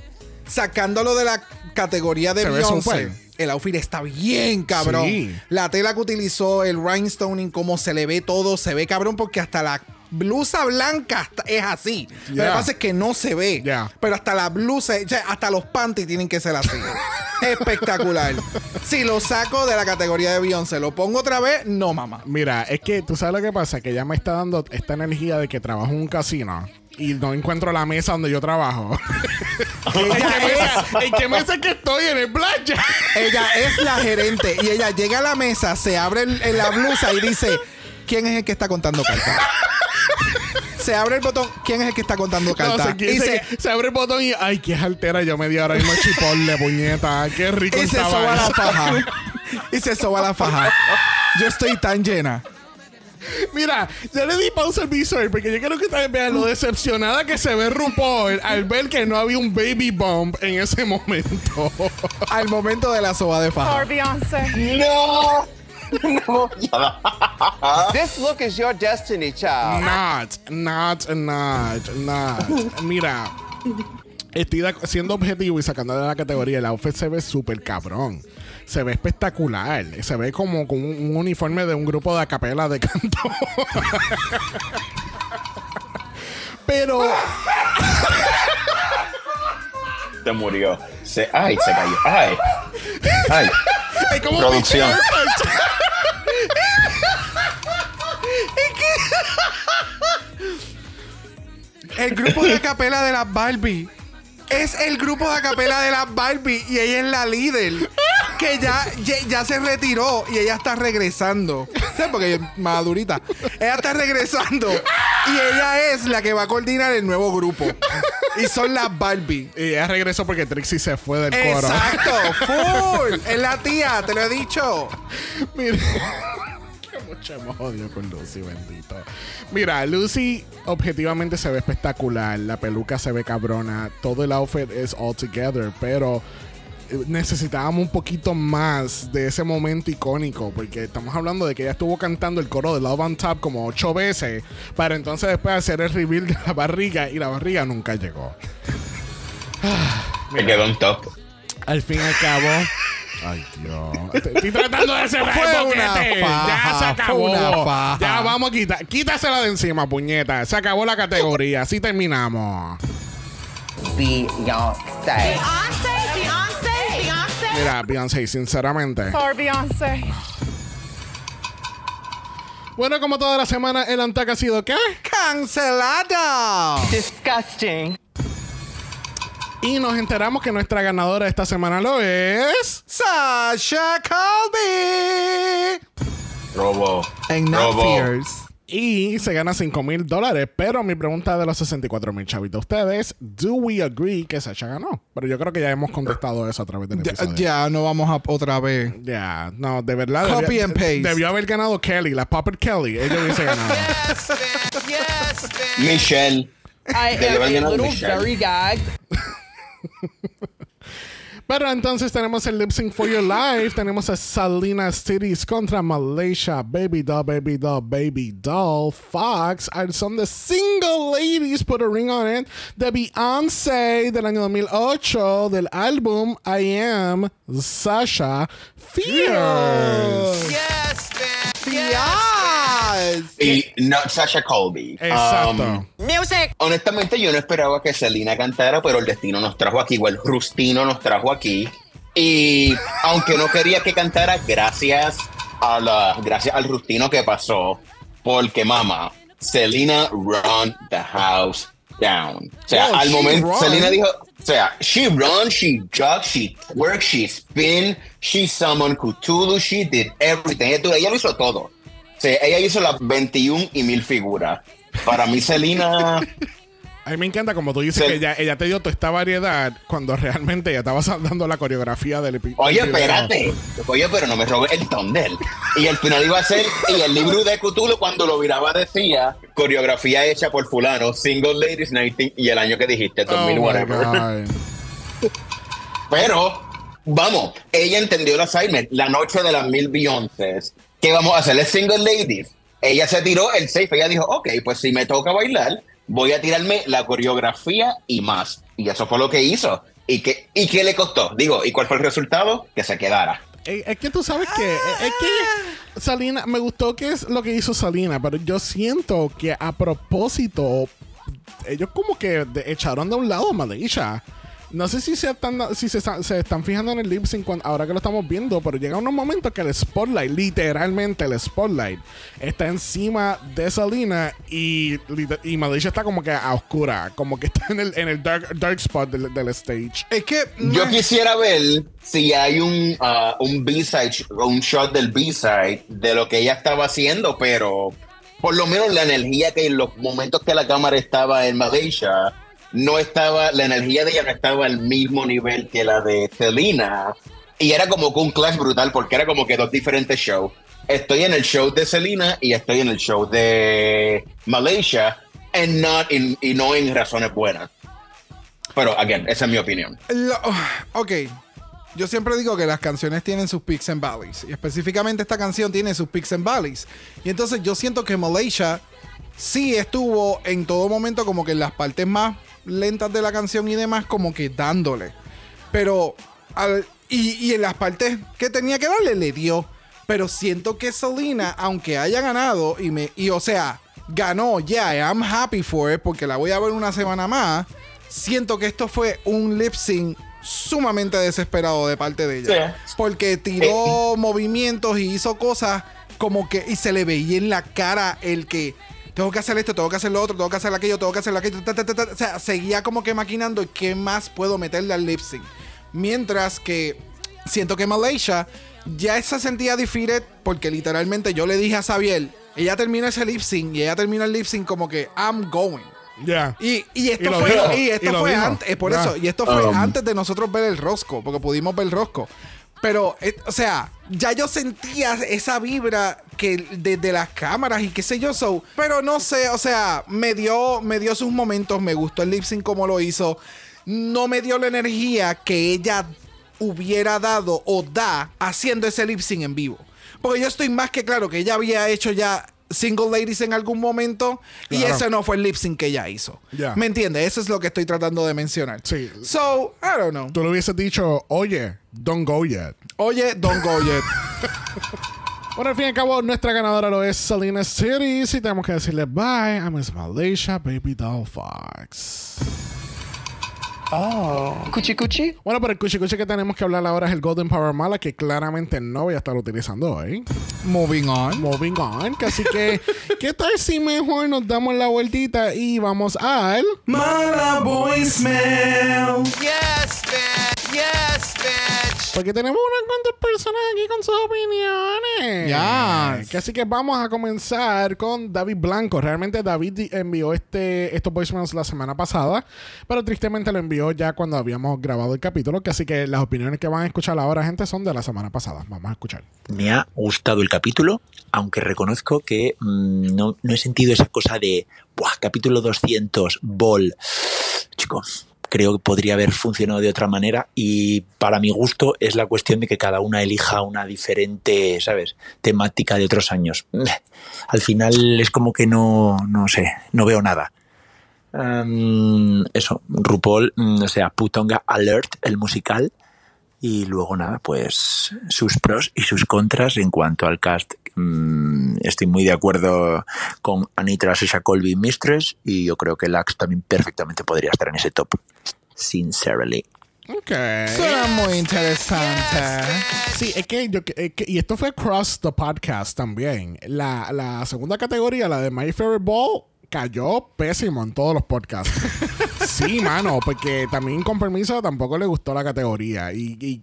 sacándolo de la categoría de Se ve Beyoncé. El outfit está bien cabrón. Sí. La tela que utilizó, el rhinestoning, cómo se le ve todo, se ve cabrón porque hasta la blusa blanca es así. Lo que pasa es que no se ve. Yeah. Pero hasta la blusa, o sea, hasta los panties tienen que ser así. Espectacular. Si lo saco de la categoría de Beyoncé, lo pongo otra vez, no, mamá. Mira, es que tú sabes lo que pasa, que ella me está dando esta energía de que trabajo en un casino y no encuentro la mesa donde yo trabajo. ¿En, qué mesa, ¿En qué mesa que estoy? En el playa. Ella es la gerente y ella llega a la mesa, se abre el- en la blusa y dice, ¿quién es el que está contando cartas? Se abre el botón, ¿quién es el que está contando No, cartas? se, y, se, se, se abre el botón y ay, qué altera. Yo me di ahora mismo chipotle, puñeta. Qué rico y se estaba soba la faja. Y se soba la faja. Yo estoy tan llena. Mira, yo le di pausa al visor porque yo quiero que ustedes vean lo decepcionada que se ve RuPaul al ver que no había un baby bump en ese momento. Al momento de la soba de faja. No. No. This look is your destiny, child. Not, not, not, not. Mira, estoy siendo objetivo y sacando de la categoría, el outfit se ve súper cabrón. Se ve espectacular. Se ve como, como un, un uniforme de un grupo de acapela de canto. Pero Se murió. Se, ay, se cayó. Ay. Ay. es como Producción. El grupo de acapela de las Barbie. Es el grupo de acapela de las Barbie y ella es la líder. Que ya, ya, ya se retiró y ella está regresando. ¿Sabes? Porque ella es madurita. Ella está regresando y ella es la que va a coordinar el nuevo grupo. Y son las Barbie. Y ella regresó porque Trixie se fue del coro. Exacto, full. Es la tía, te lo he dicho. Mira. Odio con Lucy, bendito. Mira, Lucy objetivamente se ve espectacular. La peluca se ve cabrona. Todo el outfit es all together. Pero eh, necesitábamos un poquito más de ese momento icónico. Porque estamos hablando de que ella estuvo cantando el coro de Love on Top como ocho veces. Para entonces después hacer el reveal de la barriga. Y la barriga nunca llegó. Me quedó un top. Al fin y al cabo. Ay, Dios. Estoy tratando de cerrar Fue el una faja, Ya se acabó. fue una faja. Ya vamos a quitar. Quítasela de encima, puñeta. Se acabó la categoría. Así terminamos. Beyonce. Beyonce, Beyonce, Beyonce. Mira, Beyoncé, sinceramente. Sorry, Beyonce. Bueno, como toda la semana, el Antac ha sido ¿qué? ¡Cancelado! Disgusting. Y nos enteramos que nuestra ganadora esta semana lo es. Sasha Colby. Robo. En Not Robo. Fears. Y se gana 5 mil dólares. Pero mi pregunta de los 64 mil chavitos, ustedes, ¿do we agree que Sasha ganó? Pero yo creo que ya hemos contestado eso a través del Ya, episodio. ya, no vamos a otra vez. Ya, no, de verdad. Copy debió, and paste. Debió haber ganado Kelly, la Puppet Kelly. Ella hubiese ganado. Yes, bitch. Yes, bitch. Michelle. I Debió am haber a little Michelle. very gagged. Pero entonces tenemos el Lip Sync for Your Life. Tenemos a Salina Cities contra Malaysia. Baby Doll, Baby Doll, Baby Doll. Fox. And son the single ladies put a ring on it. De Beyoncé del año 2008. Del álbum I Am Sasha Fierce. Yes, bitch. Yes. Y not Sasha Colby. Exacto. Um, Music. honestamente, yo no esperaba que Selena cantara, pero el destino nos trajo aquí, o el Rustino nos trajo aquí. Y aunque no quería que cantara, gracias a la, gracias al Rustino que pasó, porque mamá, Selena run the house down. O sea, Oh, al she momento, run. Selena dijo, o sea, she run, she jog, she work, she spin, she summoned Cthulhu, she did everything. Ella, ella lo hizo todo. Ella hizo las 21 y mil figuras. Para mí, Selena, A mí me encanta como tú dices Sí. que ella, ella te dio toda esta variedad cuando realmente ella estaba dando la coreografía del epi- oye, espérate, oye, pero no me robé el thunder. Y al final iba a ser, y el libro de Cthulhu cuando lo viraba decía, coreografía hecha por fulano, Single Ladies 19, y el año que dijiste, Oh 2000 my whatever. Pero, vamos, ella entendió el assignment. La noche de las mil Beyoncés. ¿Qué vamos a hacer? Es single ladies. Ella se tiró el safe. Ella dijo, ok, pues si me toca bailar, voy a tirarme la coreografía y más. Y eso fue lo que hizo. ¿Y qué, ¿Y qué le costó? Digo, ¿y cuál fue el resultado? Que se quedara. Eh, Es que tú sabes que es que Salina me gustó que es lo que hizo Salina, pero yo siento que a propósito ellos como que echaron de un lado a Malaysia. No sé si se están si se, están- se están fijando en el lip sync cuan- ahora que lo estamos viendo, pero llega unos momentos que el spotlight, literalmente el spotlight, está encima de Salina y, y está como que a oscura, como que está en el, en el dark, dark spot del, del stage. Es que. Yo quisiera ver si hay un, ah, un B-side, un shot del B-side de lo que ella estaba haciendo, pero por lo menos la energía que en los momentos que la cámara estaba en Malaysia, no estaba, la energía de ella no estaba al mismo nivel que la de Selena. Y era como que un clash brutal porque era como que dos diferentes shows. Estoy en el show de Selena y estoy en el show de Malaysia and not in- y no en razones buenas. Pero, again, esa es mi opinión. ok. Yo siempre digo que las canciones tienen sus peaks and valleys. Y específicamente esta canción tiene sus peaks and valleys. Y entonces yo siento que Malaysia sí estuvo en todo momento como que en las partes más lentas de la canción y demás, como que dándole. Pero, al- y, y en las partes que tenía que darle, le dio. Pero siento que Selena, aunque haya ganado, y me, y o sea, ganó, ya, I'm happy for it, porque la voy a ver una semana más. Siento que esto fue un lip sync sumamente desesperado de parte de ella. Sí. Porque tiró movimientos y hizo cosas como que. Y se le veía en la cara el que. Tengo que hacer esto, tengo que hacer lo otro, tengo que hacer aquello, tengo que hacer aquello. ta, ta, ta, ta. O sea, seguía como que maquinando qué más puedo meterle al lip sync. Mientras que siento que Malaysia ya se sentía defeated porque literalmente yo le dije a Xavier, ella termina ese lip sync y ella termina el lip sync como que I'm going. Ya. Y, y esto Y fue, y esto fue antes, es por eso, y esto fue Um. antes de nosotros ver el rosco, porque pudimos ver el rosco. Pero, eh, o sea, ya yo sentía esa vibra que desde las cámaras y qué sé yo, so, pero no sé, o sea, me dio, me dio sus momentos, me gustó el lip sync como lo hizo, no me dio la energía que ella hubiera dado o da haciendo ese lip sync en vivo. Porque yo estoy más que claro que ella había hecho ya Single Ladies en algún momento y Claro. ese no fue el lip sync que ella hizo. Ya. ¿Me entiendes? Eso es lo que estoy tratando de mencionar. Sí. So, I don't know. Tú le hubieses dicho, oye, don't go yet. Oye, don't go yet. Bueno, al fin y al cabo, nuestra ganadora lo es Selena Cities y tenemos que decirle bye a Miss Malaysia Baby Doll Fox. Cuchi cuchi. Bueno, pero el cuchi cuchi que tenemos que hablar ahora es el Golden Power Mala, que claramente no voy a estar utilizando hoy. Moving on. Moving on. que Así que, ¿qué tal si mejor nos damos la vueltita y vamos al. Mala voicemail. Yes, bitch. Yes, bitch. Porque tenemos unas cuantas personas aquí con sus opiniones. Yes. Así que vamos a comenzar con David Blanco. Realmente David envió este, estos voicemails la semana pasada, pero tristemente lo envió ya cuando habíamos grabado el capítulo. Que así que las opiniones que van a escuchar ahora, gente, son de la semana pasada. Vamos a escuchar. Me ha gustado el capítulo, aunque reconozco que mm, no, no he sentido esa cosa de, Buah, capítulo 200, bol. Chicos, creo que podría haber funcionado de otra manera y para mi gusto es la cuestión de que cada una elija una diferente, ¿sabes? Temática de otros años. Al final es como que no, no sé, no veo nada. Em, eso, RuPaul, mm, o sea, Putonga Alert, el musical, y luego nada, pues sus pros y sus contras en cuanto al cast. Mm, estoy muy de acuerdo con Anitra Sasha Colby Mistress y yo creo que Lax también perfectamente podría estar en ese top. Sincerely. Ok. Suena muy interesante. Sí, es que yo. es que- y esto fue across the podcast también. La, la segunda categoría, la de My Favorite Ball, cayó pésimo en todos los podcasts. sí, mano, porque también con permiso tampoco le gustó la categoría. Y, y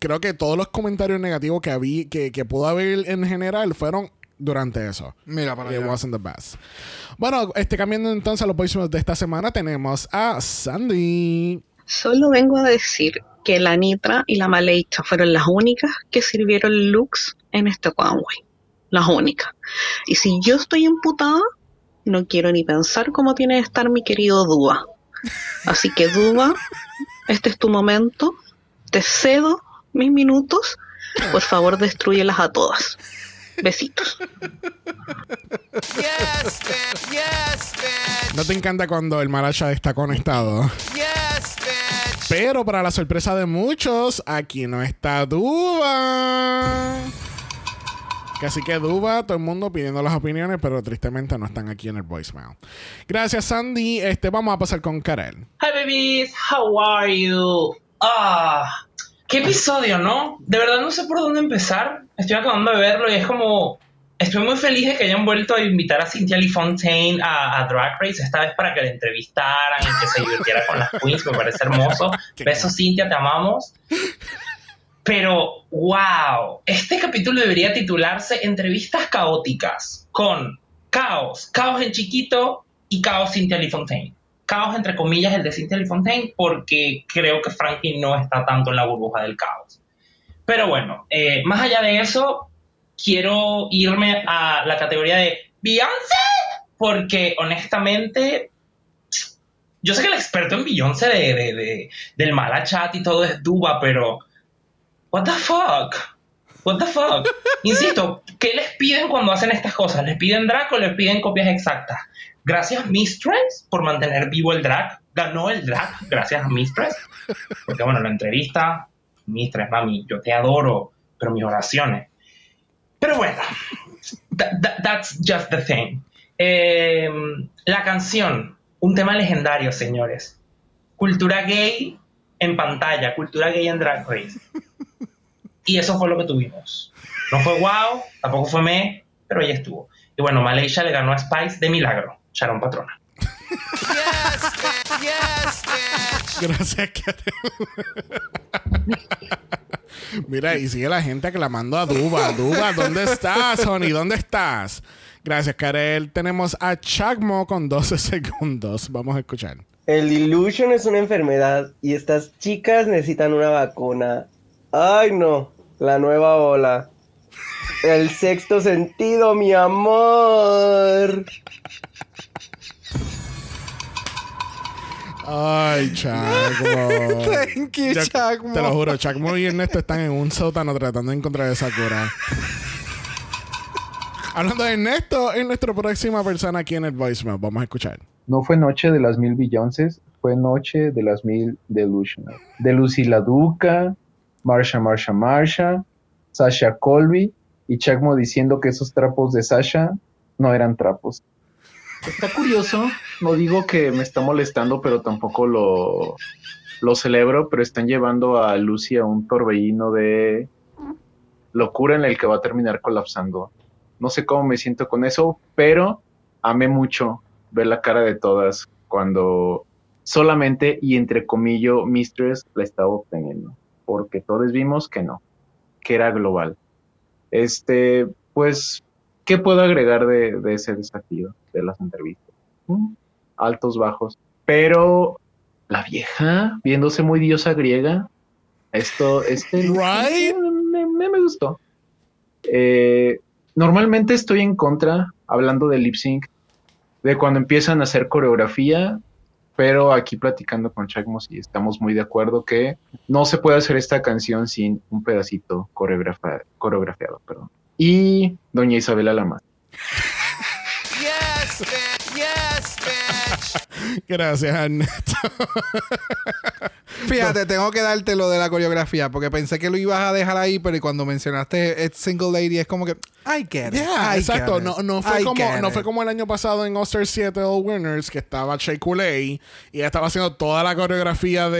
creo que todos los comentarios negativos que, habí, que, que pudo haber en general fueron durante eso. Mira para It allá. wasn't the best. Bueno, este, cambiando entonces a los voicemails de esta semana, tenemos a Sandy. Solo vengo a decir que la Nitra y la Maleicha fueron las únicas que sirvieron looks en este Conway. Las únicas. Y si yo estoy emputada, no quiero ni pensar cómo tiene que estar mi querido Duba. Así que Duba, este es tu momento. Te cedo mis minutos. Por favor, destruyelas a todas. Besitos. Yes, bitch. Yes, bitch. ¿No te encanta cuando el Malacha está conectado? Yes, bitch. Pero para la sorpresa de muchos, aquí no está Duba. Así que Duba, todo el mundo pidiendo las opiniones, pero tristemente no están aquí en el voicemail. Gracias, Sandy. Este, vamos a pasar con Karel. Hi babies, how are you? Ah, qué episodio, ¿no? De verdad no sé por dónde empezar. Estoy acabando de verlo y es como. Estoy muy feliz de que hayan vuelto a invitar a Cynthia Lee Fontaine a, a Drag Race, esta vez para que la entrevistaran y que se divirtiera con las queens. Me parece hermoso. Besos, Cynthia, te amamos. Pero, wow, este capítulo debería titularse Entrevistas caóticas con caos, caos en chiquito y caos Cynthia Lee Fontaine. Caos entre comillas el de Cynthia Fontaine porque creo que Frankie no está tanto en la burbuja del caos. Pero bueno, eh, más allá de eso, quiero irme a la categoría de Beyoncé porque honestamente yo sé que el experto en Beyoncé de, de- de- del mala chat y todo es Duba, pero what the fuck? What the fuck? Insisto, ¿qué les piden cuando hacen estas cosas? ¿Les piden drag o les piden copias exactas? Gracias Mistress por mantener vivo el drag. Ganó el drag gracias a Mistress. Porque bueno, la entrevista, Mistress, mami, yo te adoro, pero mis oraciones. Pero bueno, tha- tha- that's just the thing. Eh, la canción, un tema legendario, señores. Cultura gay en pantalla, cultura gay en Drag Race. Y eso fue lo que tuvimos. No fue wow, tampoco fue me, pero ahí estuvo. Y bueno, Malaysia le ganó a Spice de milagro. Sharon Patrona. Yes, bitch. Yes, bitch. Gracias, Karel. Mira, y sigue la gente aclamando a Duba. Duba, ¿dónde estás, Honey? ¿Dónde estás? Gracias, Karel. Tenemos a Chagmo con 12 segundos. Vamos a escuchar. El illusion es una enfermedad y estas chicas necesitan una vacuna. Ay no, la nueva ola. El sexto sentido, mi amor. Ay, Chagmo. Thank you, Yo- Chagmo. Te lo juro, Chagmo y Ernesto están en un sótano tratando de encontrar esa cura. Hablando de Ernesto, es nuestra próxima persona aquí en el voicemail. Vamos a escuchar. No fue noche de las mil Beyoncés, fue noche de las mil Delusional. De Lucy La Duca, Marsha, Marsha, Marsha, Sasha Colby y Chagmo diciendo que esos trapos de Sasha no eran trapos. Está curioso, no digo que me está molestando, pero tampoco lo, lo celebro, pero están llevando a Lucy a un torbellino de locura en el que va a terminar colapsando. No sé cómo me siento con eso, pero amé mucho ver la cara de todas cuando solamente y entre comillas Mistress la estaba obteniendo, porque todos vimos que no, que era global. Este, pues, ¿qué puedo agregar de, de ese desafío de las entrevistas? Mm, Altos, bajos, pero la vieja viéndose muy diosa griega, esto, este, Right? me, me- me gustó. Eh, normalmente estoy en contra, hablando de lip sync, de cuando empiezan a hacer coreografía, pero aquí platicando con Chagmos y estamos muy de acuerdo que no se puede hacer esta canción sin un pedacito coreografa- coreografiado. Perdón. Y Doña Isabela Lamas. Yes, bitch. Yes, bitch. Gracias, Ernesto. Fíjate, tengo que darte lo de la coreografía porque pensé que lo ibas a dejar ahí, pero cuando mencionaste It's Single Lady es como que I get it. Yeah, I exacto. get No, it, no, fue I como, no fue como el año pasado en All-Star Seattle Winners que estaba Shea Coulee y ella estaba haciendo toda la coreografía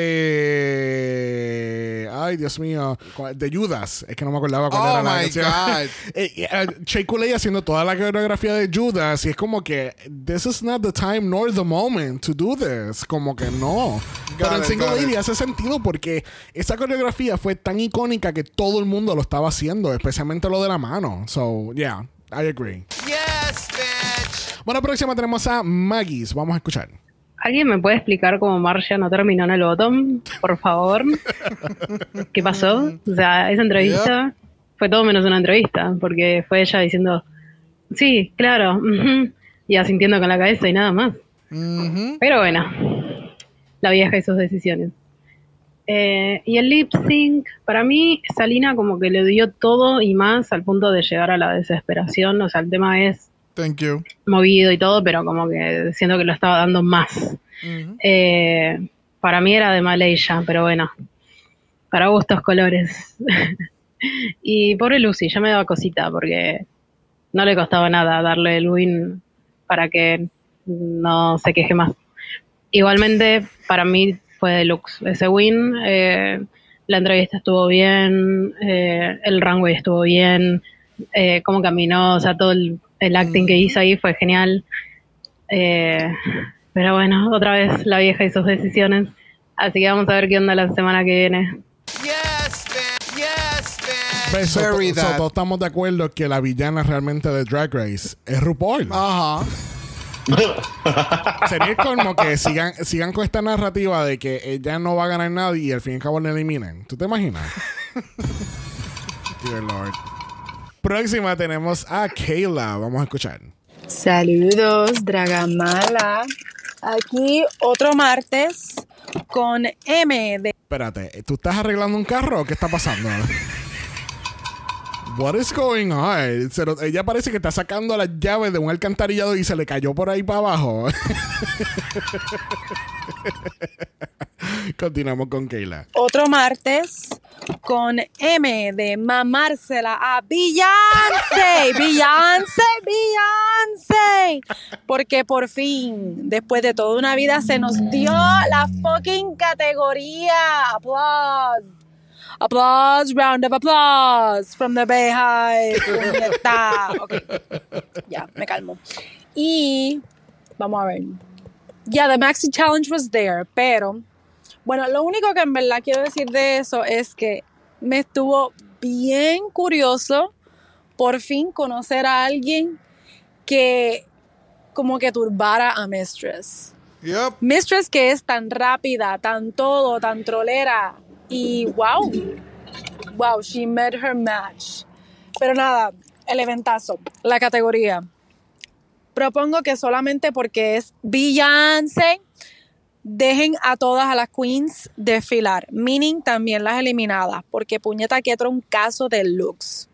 de. Ay, Dios mío. De Judas. Es que no me acordaba cuál Oh era la canción. God. Eh, eh, Shea Coulee haciendo toda la coreografía de Judas y es como que this is not the time nor the moment to do this. Como que no. Pero en Single got. Lady hace sentido porque esa coreografía fue tan icónica que todo el mundo lo estaba haciendo, especialmente lo de la mano. So, yeah, I agree. Yes, bitch. Bueno, próxima tenemos a Maggie's. Vamos a escuchar. ¿Alguien me puede explicar cómo Marcia no terminó en el bottom? Por favor. ¿Qué pasó? O sea, esa entrevista fue todo menos una entrevista, porque fue ella diciendo, sí, claro, ujú", y asintiendo con la cabeza y nada más. Pero bueno, la vieja y sus decisiones. Eh, y el lip sync, para mí, Salina como que le dio todo y más al punto de llegar a la desesperación. O sea, el tema es Thank you. movido y todo, pero como que siento que lo estaba dando más. Eh, para mí era de Malaysia, pero bueno, para gustos colores. y pobre Lucy, ya me daba cosita porque no le costaba nada darle el win para que no se queje más. Igualmente, para mí fue deluxe ese win. eh, la entrevista estuvo bien, eh, el runway estuvo bien, eh, cómo caminó, o sea, todo el, el acting que hizo ahí fue genial. Eh, pero bueno, otra vez la vieja y sus decisiones. Así que vamos a ver qué onda la semana que viene. Pues, so- estamos de acuerdo que la villana realmente de Drag Race es RuPaul. Ajá. Sería como que sigan, sigan con esta narrativa de que ella no va a ganar nada y al fin y al cabo la eliminen. ¿Tú te imaginas? Dear Lord. Próxima tenemos a Kayla. Vamos a escuchar. Saludos, Dragamala. Aquí otro martes con M de Espérate, ¿tú estás arreglando un carro o qué está pasando? What is going on? Se lo- ella parece que está sacando las llaves de un alcantarillado y se le cayó por ahí para abajo. Continuamos con Kayla. otro martes con M de mamársela a Beyoncé, Beyoncé, Beyoncé. Porque por fin, después de toda una vida, se nos dio la fucking categoría. Applause. Applause, round of applause from the Bay High. Puñeta. Ok, ya, me calmo. Y vamos a ver. Yeah, the Maxi Challenge was there, pero bueno, lo único que en verdad quiero decir de eso es que me estuvo bien curioso por fin conocer a alguien que como que turbara a Mistress. Yep. Mistress que es tan rápida, tan todo, tan trolera y wow, wow, she met her match. Pero nada, el eventazo, la categoría. Propongo que solamente porque es Beyoncé dejen a todas a las queens desfilar, meaning también las eliminadas, porque puñeta que un caso de looks.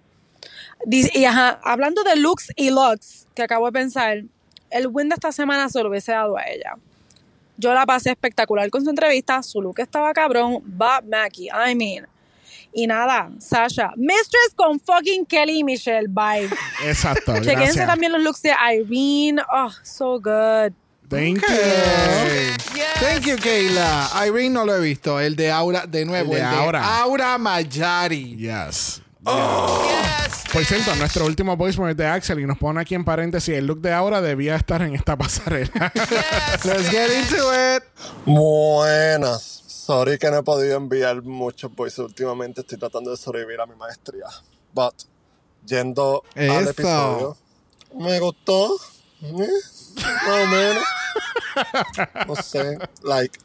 Y ajá, hablando de looks y looks, que acabo de pensar, el win de esta semana se lo hubiese dado a ella. Yo la pasé espectacular con su entrevista, su look estaba cabrón, Bob Mackie, I mean. Y nada, Sasha, Mistress con fucking Kelly y Michelle, bye. Exacto. Chequense gracias. también los looks de Irene, oh, so good. Thank you. Thank you, Kayla. Irene no lo he visto. El de Aura, de nuevo. El de Aura. Aura Mayari. Yes. Por cierto, nuestro último voicemail de Axel y nos pone aquí en paréntesis el look de ahora debía estar en esta pasarela. Let's get into it. Buenas. Sorry que no he podido enviar muchos voices últimamente. Estoy tratando de sobrevivir a mi maestría. But, yendo al episodio, me gustó. Eh, Más o menos. No sé. Like,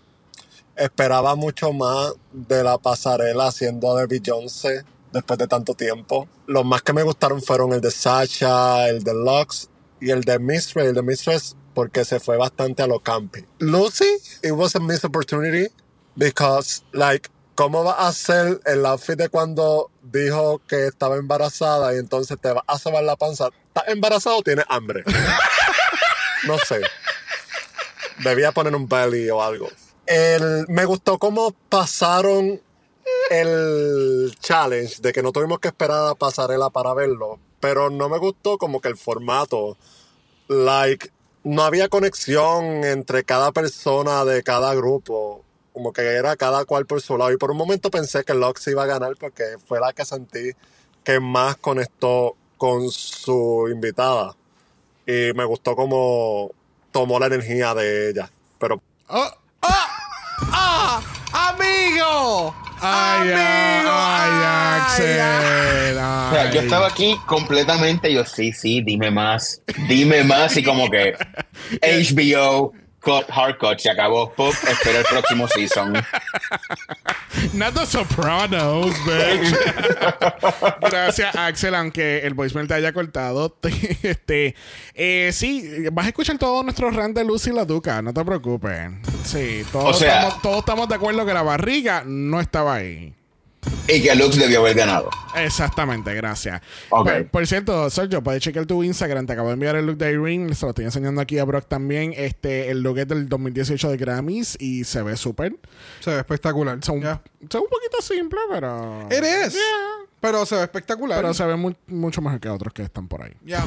esperaba mucho más de la pasarela haciendo de Beyoncé después de tanto tiempo. Los más que me gustaron fueron el de Sasha, el de Lux y el de Mistress. El de Mistress porque se fue bastante a lo campi. Lucy, it was a missed opportunity because, like, ¿cómo va a ser el outfit de cuando dijo que estaba embarazada y entonces te va a sobar la panza? ¿Estás embarazado o tienes hambre? no sé. Debía poner un belly o algo. el, me gustó cómo pasaron el challenge de que no tuvimos que esperar a pasarela para verlo, pero no me gustó como que el formato, like, no había conexión entre cada persona de cada grupo, como que era cada cual por su lado, y por un momento pensé que Lux iba a ganar porque fue la que sentí que más conectó con su invitada, y me gustó como tomó la energía de ella, pero... ¡Ah! ¡Amigo! Ay, ¡Amigo! ay, Axel. O sea, yo estaba aquí completamente, yo sí, sí, dime más, dime más y como que HBO, cut, hard cut, se acabó, pop, espera el próximo season. Not the Sopranos, bitch. Gracias, Axel, aunque el voicemail te haya cortado. este, eh, sí, vas a escuchar todo nuestro rant de Lucy la Duca, no te preocupes. Sí, todos, O sea- estamos, todos estamos de acuerdo que la barriga no estaba ahí. Y que Lux debió haber ganado. Exactamente, gracias. Ok. Por, por cierto, Sergio, puedes chequear tu Instagram. Te acabo de enviar el look de Irene. Se lo estoy enseñando aquí a Brock también. Este, el look es del 2018 de Grammys y se ve súper. Se ve espectacular. Son, Ya. son un poquito simple, pero. Eres. Yeah. Pero se ve espectacular. Pero se ve mu- mucho mejor que otros que están por ahí. Ya.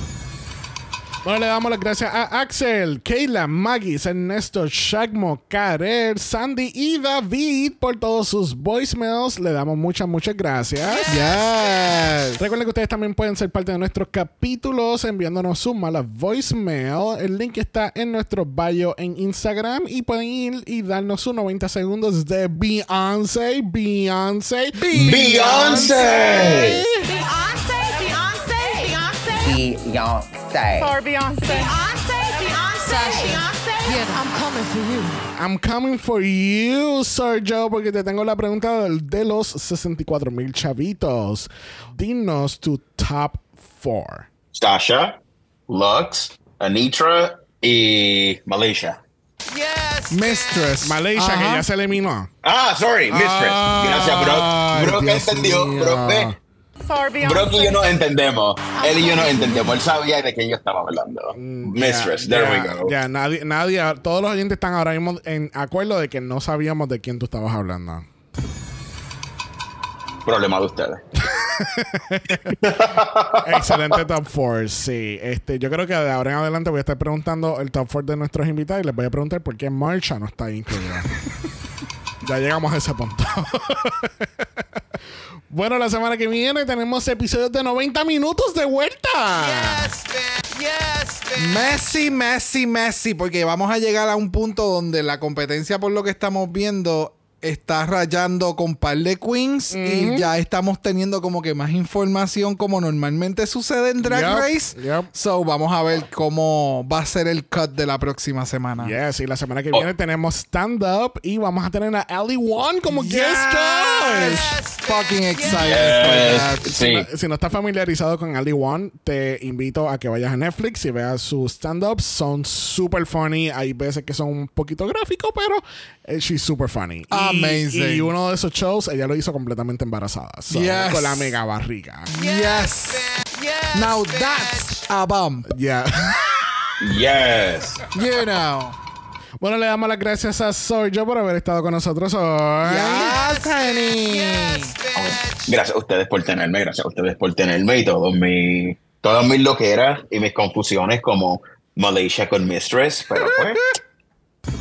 Bueno, le damos las gracias a Axel, Kayla, Maggie, Ernesto, Shagmo, Karer, Sandy y David por todos sus voicemails. Le damos muchas, muchas gracias. Yes. Recuerden que ustedes también pueden ser parte de nuestros capítulos enviándonos su mala voicemail. El link está en nuestro bio en Instagram y pueden ir y darnos sus 90 segundos de Beyoncé, Beyoncé, Beyoncé. Beyonce, Beyonce, Beyonce. For Beyonce. Beyonce, Beyonce, Beyonce. Get. I'm coming for you. I'm coming for you, Sergio, porque te tengo la pregunta del- de los 64 mil chavitos. Dinos tu top 4. Sasha, Lux, Anitra y Malaysia. Mistress. Malaysia, que ya se eliminó. Ah, sorry, Mistress. Gracias, Brock. Brock Dios entendió. mío. Brock, y yo nos entendemos. Él y yo nos entendemos. Él sabía de quién yo estaba hablando. Mistress, Ya, there we go. Ya, nadie, nadie, todos los oyentes están ahora mismo en acuerdo de que no sabíamos de quién tú estabas hablando. Problema de ustedes. Excelente top 4, sí. Este, yo creo que de ahora en adelante voy a estar preguntando el top 4 de nuestros invitados y les voy a preguntar por qué Marsha no está ahí incluida. ya llegamos a ese punto. bueno, la semana que viene tenemos episodios de 90 minutos de vuelta. Messi, Messi, Messi, porque vamos a llegar a un punto donde la competencia, por lo que estamos viendo, está rayando con par de queens y ya estamos teniendo como que más información como normalmente sucede en Drag Yep, Race. yep. So, vamos a ver cómo va a ser el cut de la próxima semana. Yes, y la semana que Oh. viene tenemos stand-up y vamos a tener a Ali One como guest Yes. Fucking excited Yes. for that. Si Sí. no, si no estás familiarizado con Ali One, te invito a que vayas a Netflix y veas sus stand-ups. Son super funny. Hay veces que son un poquito gráficos, pero eh, she's super funny. Y- Amazing. Y, uno de esos shows, ella lo hizo completamente embarazada. So, Yes. Con la mega barriga. Yes. Now that's a bump. Yeah. Yes. You know. bueno, le damos las gracias a Sergio por haber estado con nosotros hoy. Yes, honey. Gracias a ustedes por tenerme, gracias a ustedes por tenerme y todos mis, todas mis loqueras y mis confusiones como Malaysia con Mistress, pero pues.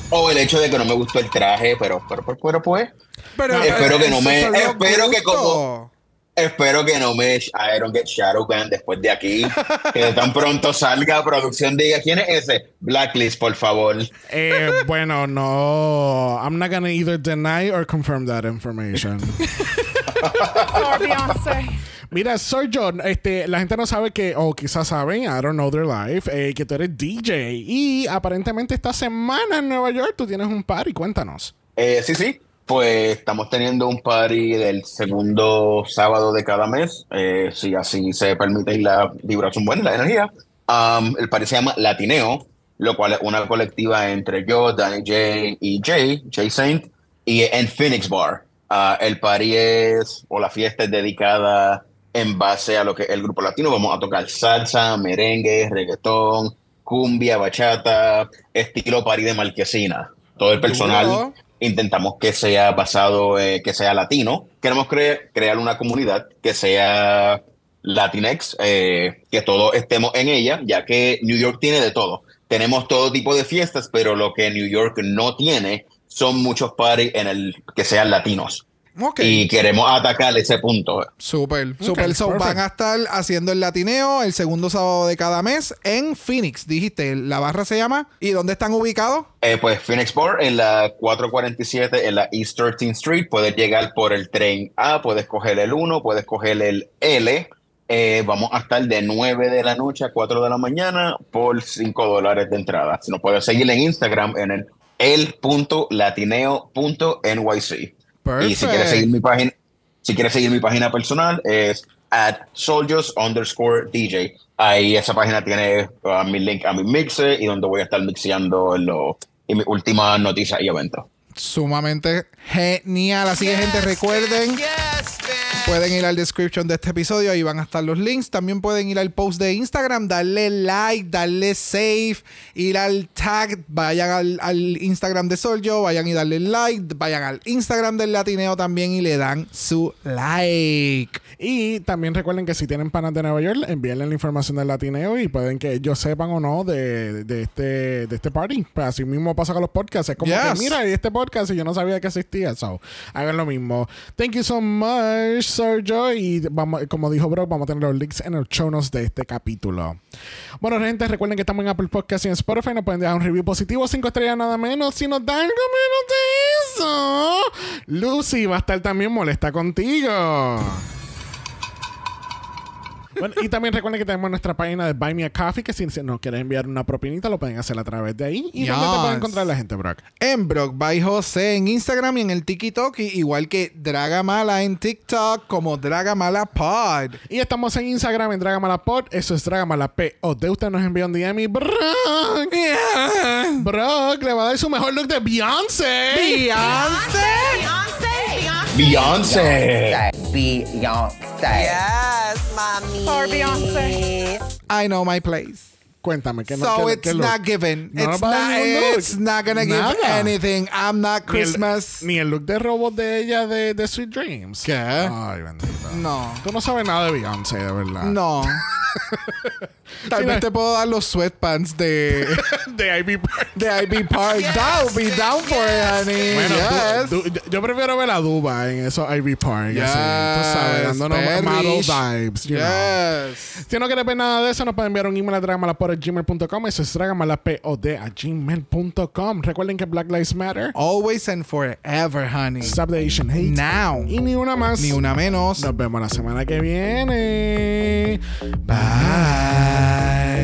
O el hecho de que no me gustó el traje, pero, pero, pero, pero, pues. Pero, espero que no me. Espero que como. Espero que no me. I don't get Shadowban después de aquí. que tan pronto salga producción diga quién es ese. Blacklist, por favor. Eh, bueno, no. I'm not gonna either deny or confirm that information. For Beyonce. Mira, Sergio, este, la gente no sabe que, o quizás saben, I don't know their life, eh, que tú eres DJ. Y aparentemente esta semana en Nueva York tú tienes un party. Cuéntanos. Eh, sí, sí. Pues estamos teniendo un party del segundo sábado de cada mes, eh, si así se permite y la vibración buena, la energía. Um, el party se llama Latineo, lo cual es una colectiva entre yo, Danny J y Jay, Jay Saint, y en Phoenix Bar. Ah, el party es, o la fiesta es dedicada en base a lo que el grupo latino. Vamos a tocar salsa, merengue, reggaetón, cumbia, bachata, estilo party de marquesina. Todo el personal. Intentamos que sea basado, eh, que sea latino. Queremos cre- crear una comunidad que sea Latinex, eh, que todos estemos en ella, ya que New York tiene de todo. Tenemos todo tipo de fiestas, pero lo que New York no tiene son muchos parties en el que sean latinos. Y queremos atacar ese punto. Súper, súper. So, van a estar haciendo el latineo el segundo sábado de cada mes en Phoenix. Dijiste, la barra se llama. ¿Y dónde están ubicados? Eh, pues Phoenix Bar en la 447 en la East 13th Street. Puedes llegar por el tren A, puedes coger el 1, puedes coger el L. Eh, vamos a estar de 9 de la noche a 4 de la mañana por 5 dólares de entrada. Si nos puedes seguir en Instagram en el el.latineo.nyc. Y si quieres seguir mi página, si quieres seguir mi página personal es at soldiers underscore DJ. Ahí esa página tiene uh, mi link a mi mixer y donde voy a estar mixeando en, lo- en mis últimas noticias y eventos. Sumamente genial. Así que, gente, recuerden. Pueden ir al description de este episodio, ahí van a estar los links. También pueden ir al post de Instagram, darle like, darle save, ir al tag, vayan al, al Instagram de Soljo, vayan y darle like, vayan al Instagram del Latineo también y le dan su like. Y también recuerden que si tienen panas de Nueva York, envíenle la información del latineo y pueden que ellos sepan o no de, de este, de este party. Pues así mismo pasa con los podcasts. Es como Yes. que, mira, este podcast y yo no sabía que existía. So, hagan lo mismo. Thank you so much, Sergio. Y vamos, como dijo Brock, vamos a tener los links en los show notes de este capítulo. Bueno, gente, recuerden que estamos en Apple Podcast y en Spotify. Nos pueden dejar un review positivo, cinco estrellas nada menos. Si nos dan algo menos de eso, Lucy va a estar también molesta contigo. Bueno, y también recuerden que tenemos nuestra página de Buy Me a Coffee, que si nos quieren enviar una propinita, lo pueden hacer a través de ahí. ¿Y dónde te Yes. puede encontrar la gente, Brock? En Brock by José en Instagram y en el TikTok, y igual que Dragamala en TikTok como Dragamala Pod. Y estamos en Instagram en Dragamalapod. Eso es Dragamalapod. De usted nos envió un DM y Brock. Brock le va a dar su mejor look de Beyoncé. Beyoncé. Beyoncé. Beyonce. Yes, mami. For Beyonce. I know my place. Cuéntame, ¿qué no- so qué- it's qué not given. No it's, not, it's not gonna give Nada. anything. I'm not Ni el- Christmas. Ni el, look de robot de ella de, de Sweet Dreams. ¿Qué? Ay, bendito. No. Tú no sabes nada de Beyoncé, de verdad. No. Tal Sí, vez no. te puedo dar los sweatpants de, de Ivy Park. de Ivy Park. Would be down for it, honey. Bueno, yes. du- du- yo- prefiero ver a Duba en esos Ivy Park. Yes, así, tú sabes, dándonos vibes. you know. Yes. Si no quieres ver nada de eso, nos pueden enviar un email a dragamalapod.gmail.com. Eso es dragamalapod a gmail.com. Recuerden que Black Lives Matter. Always and forever, honey. Stop the Asian hate. Now. Y ni una más. Ni una menos. Nos vemos la semana que viene. Bye. bye.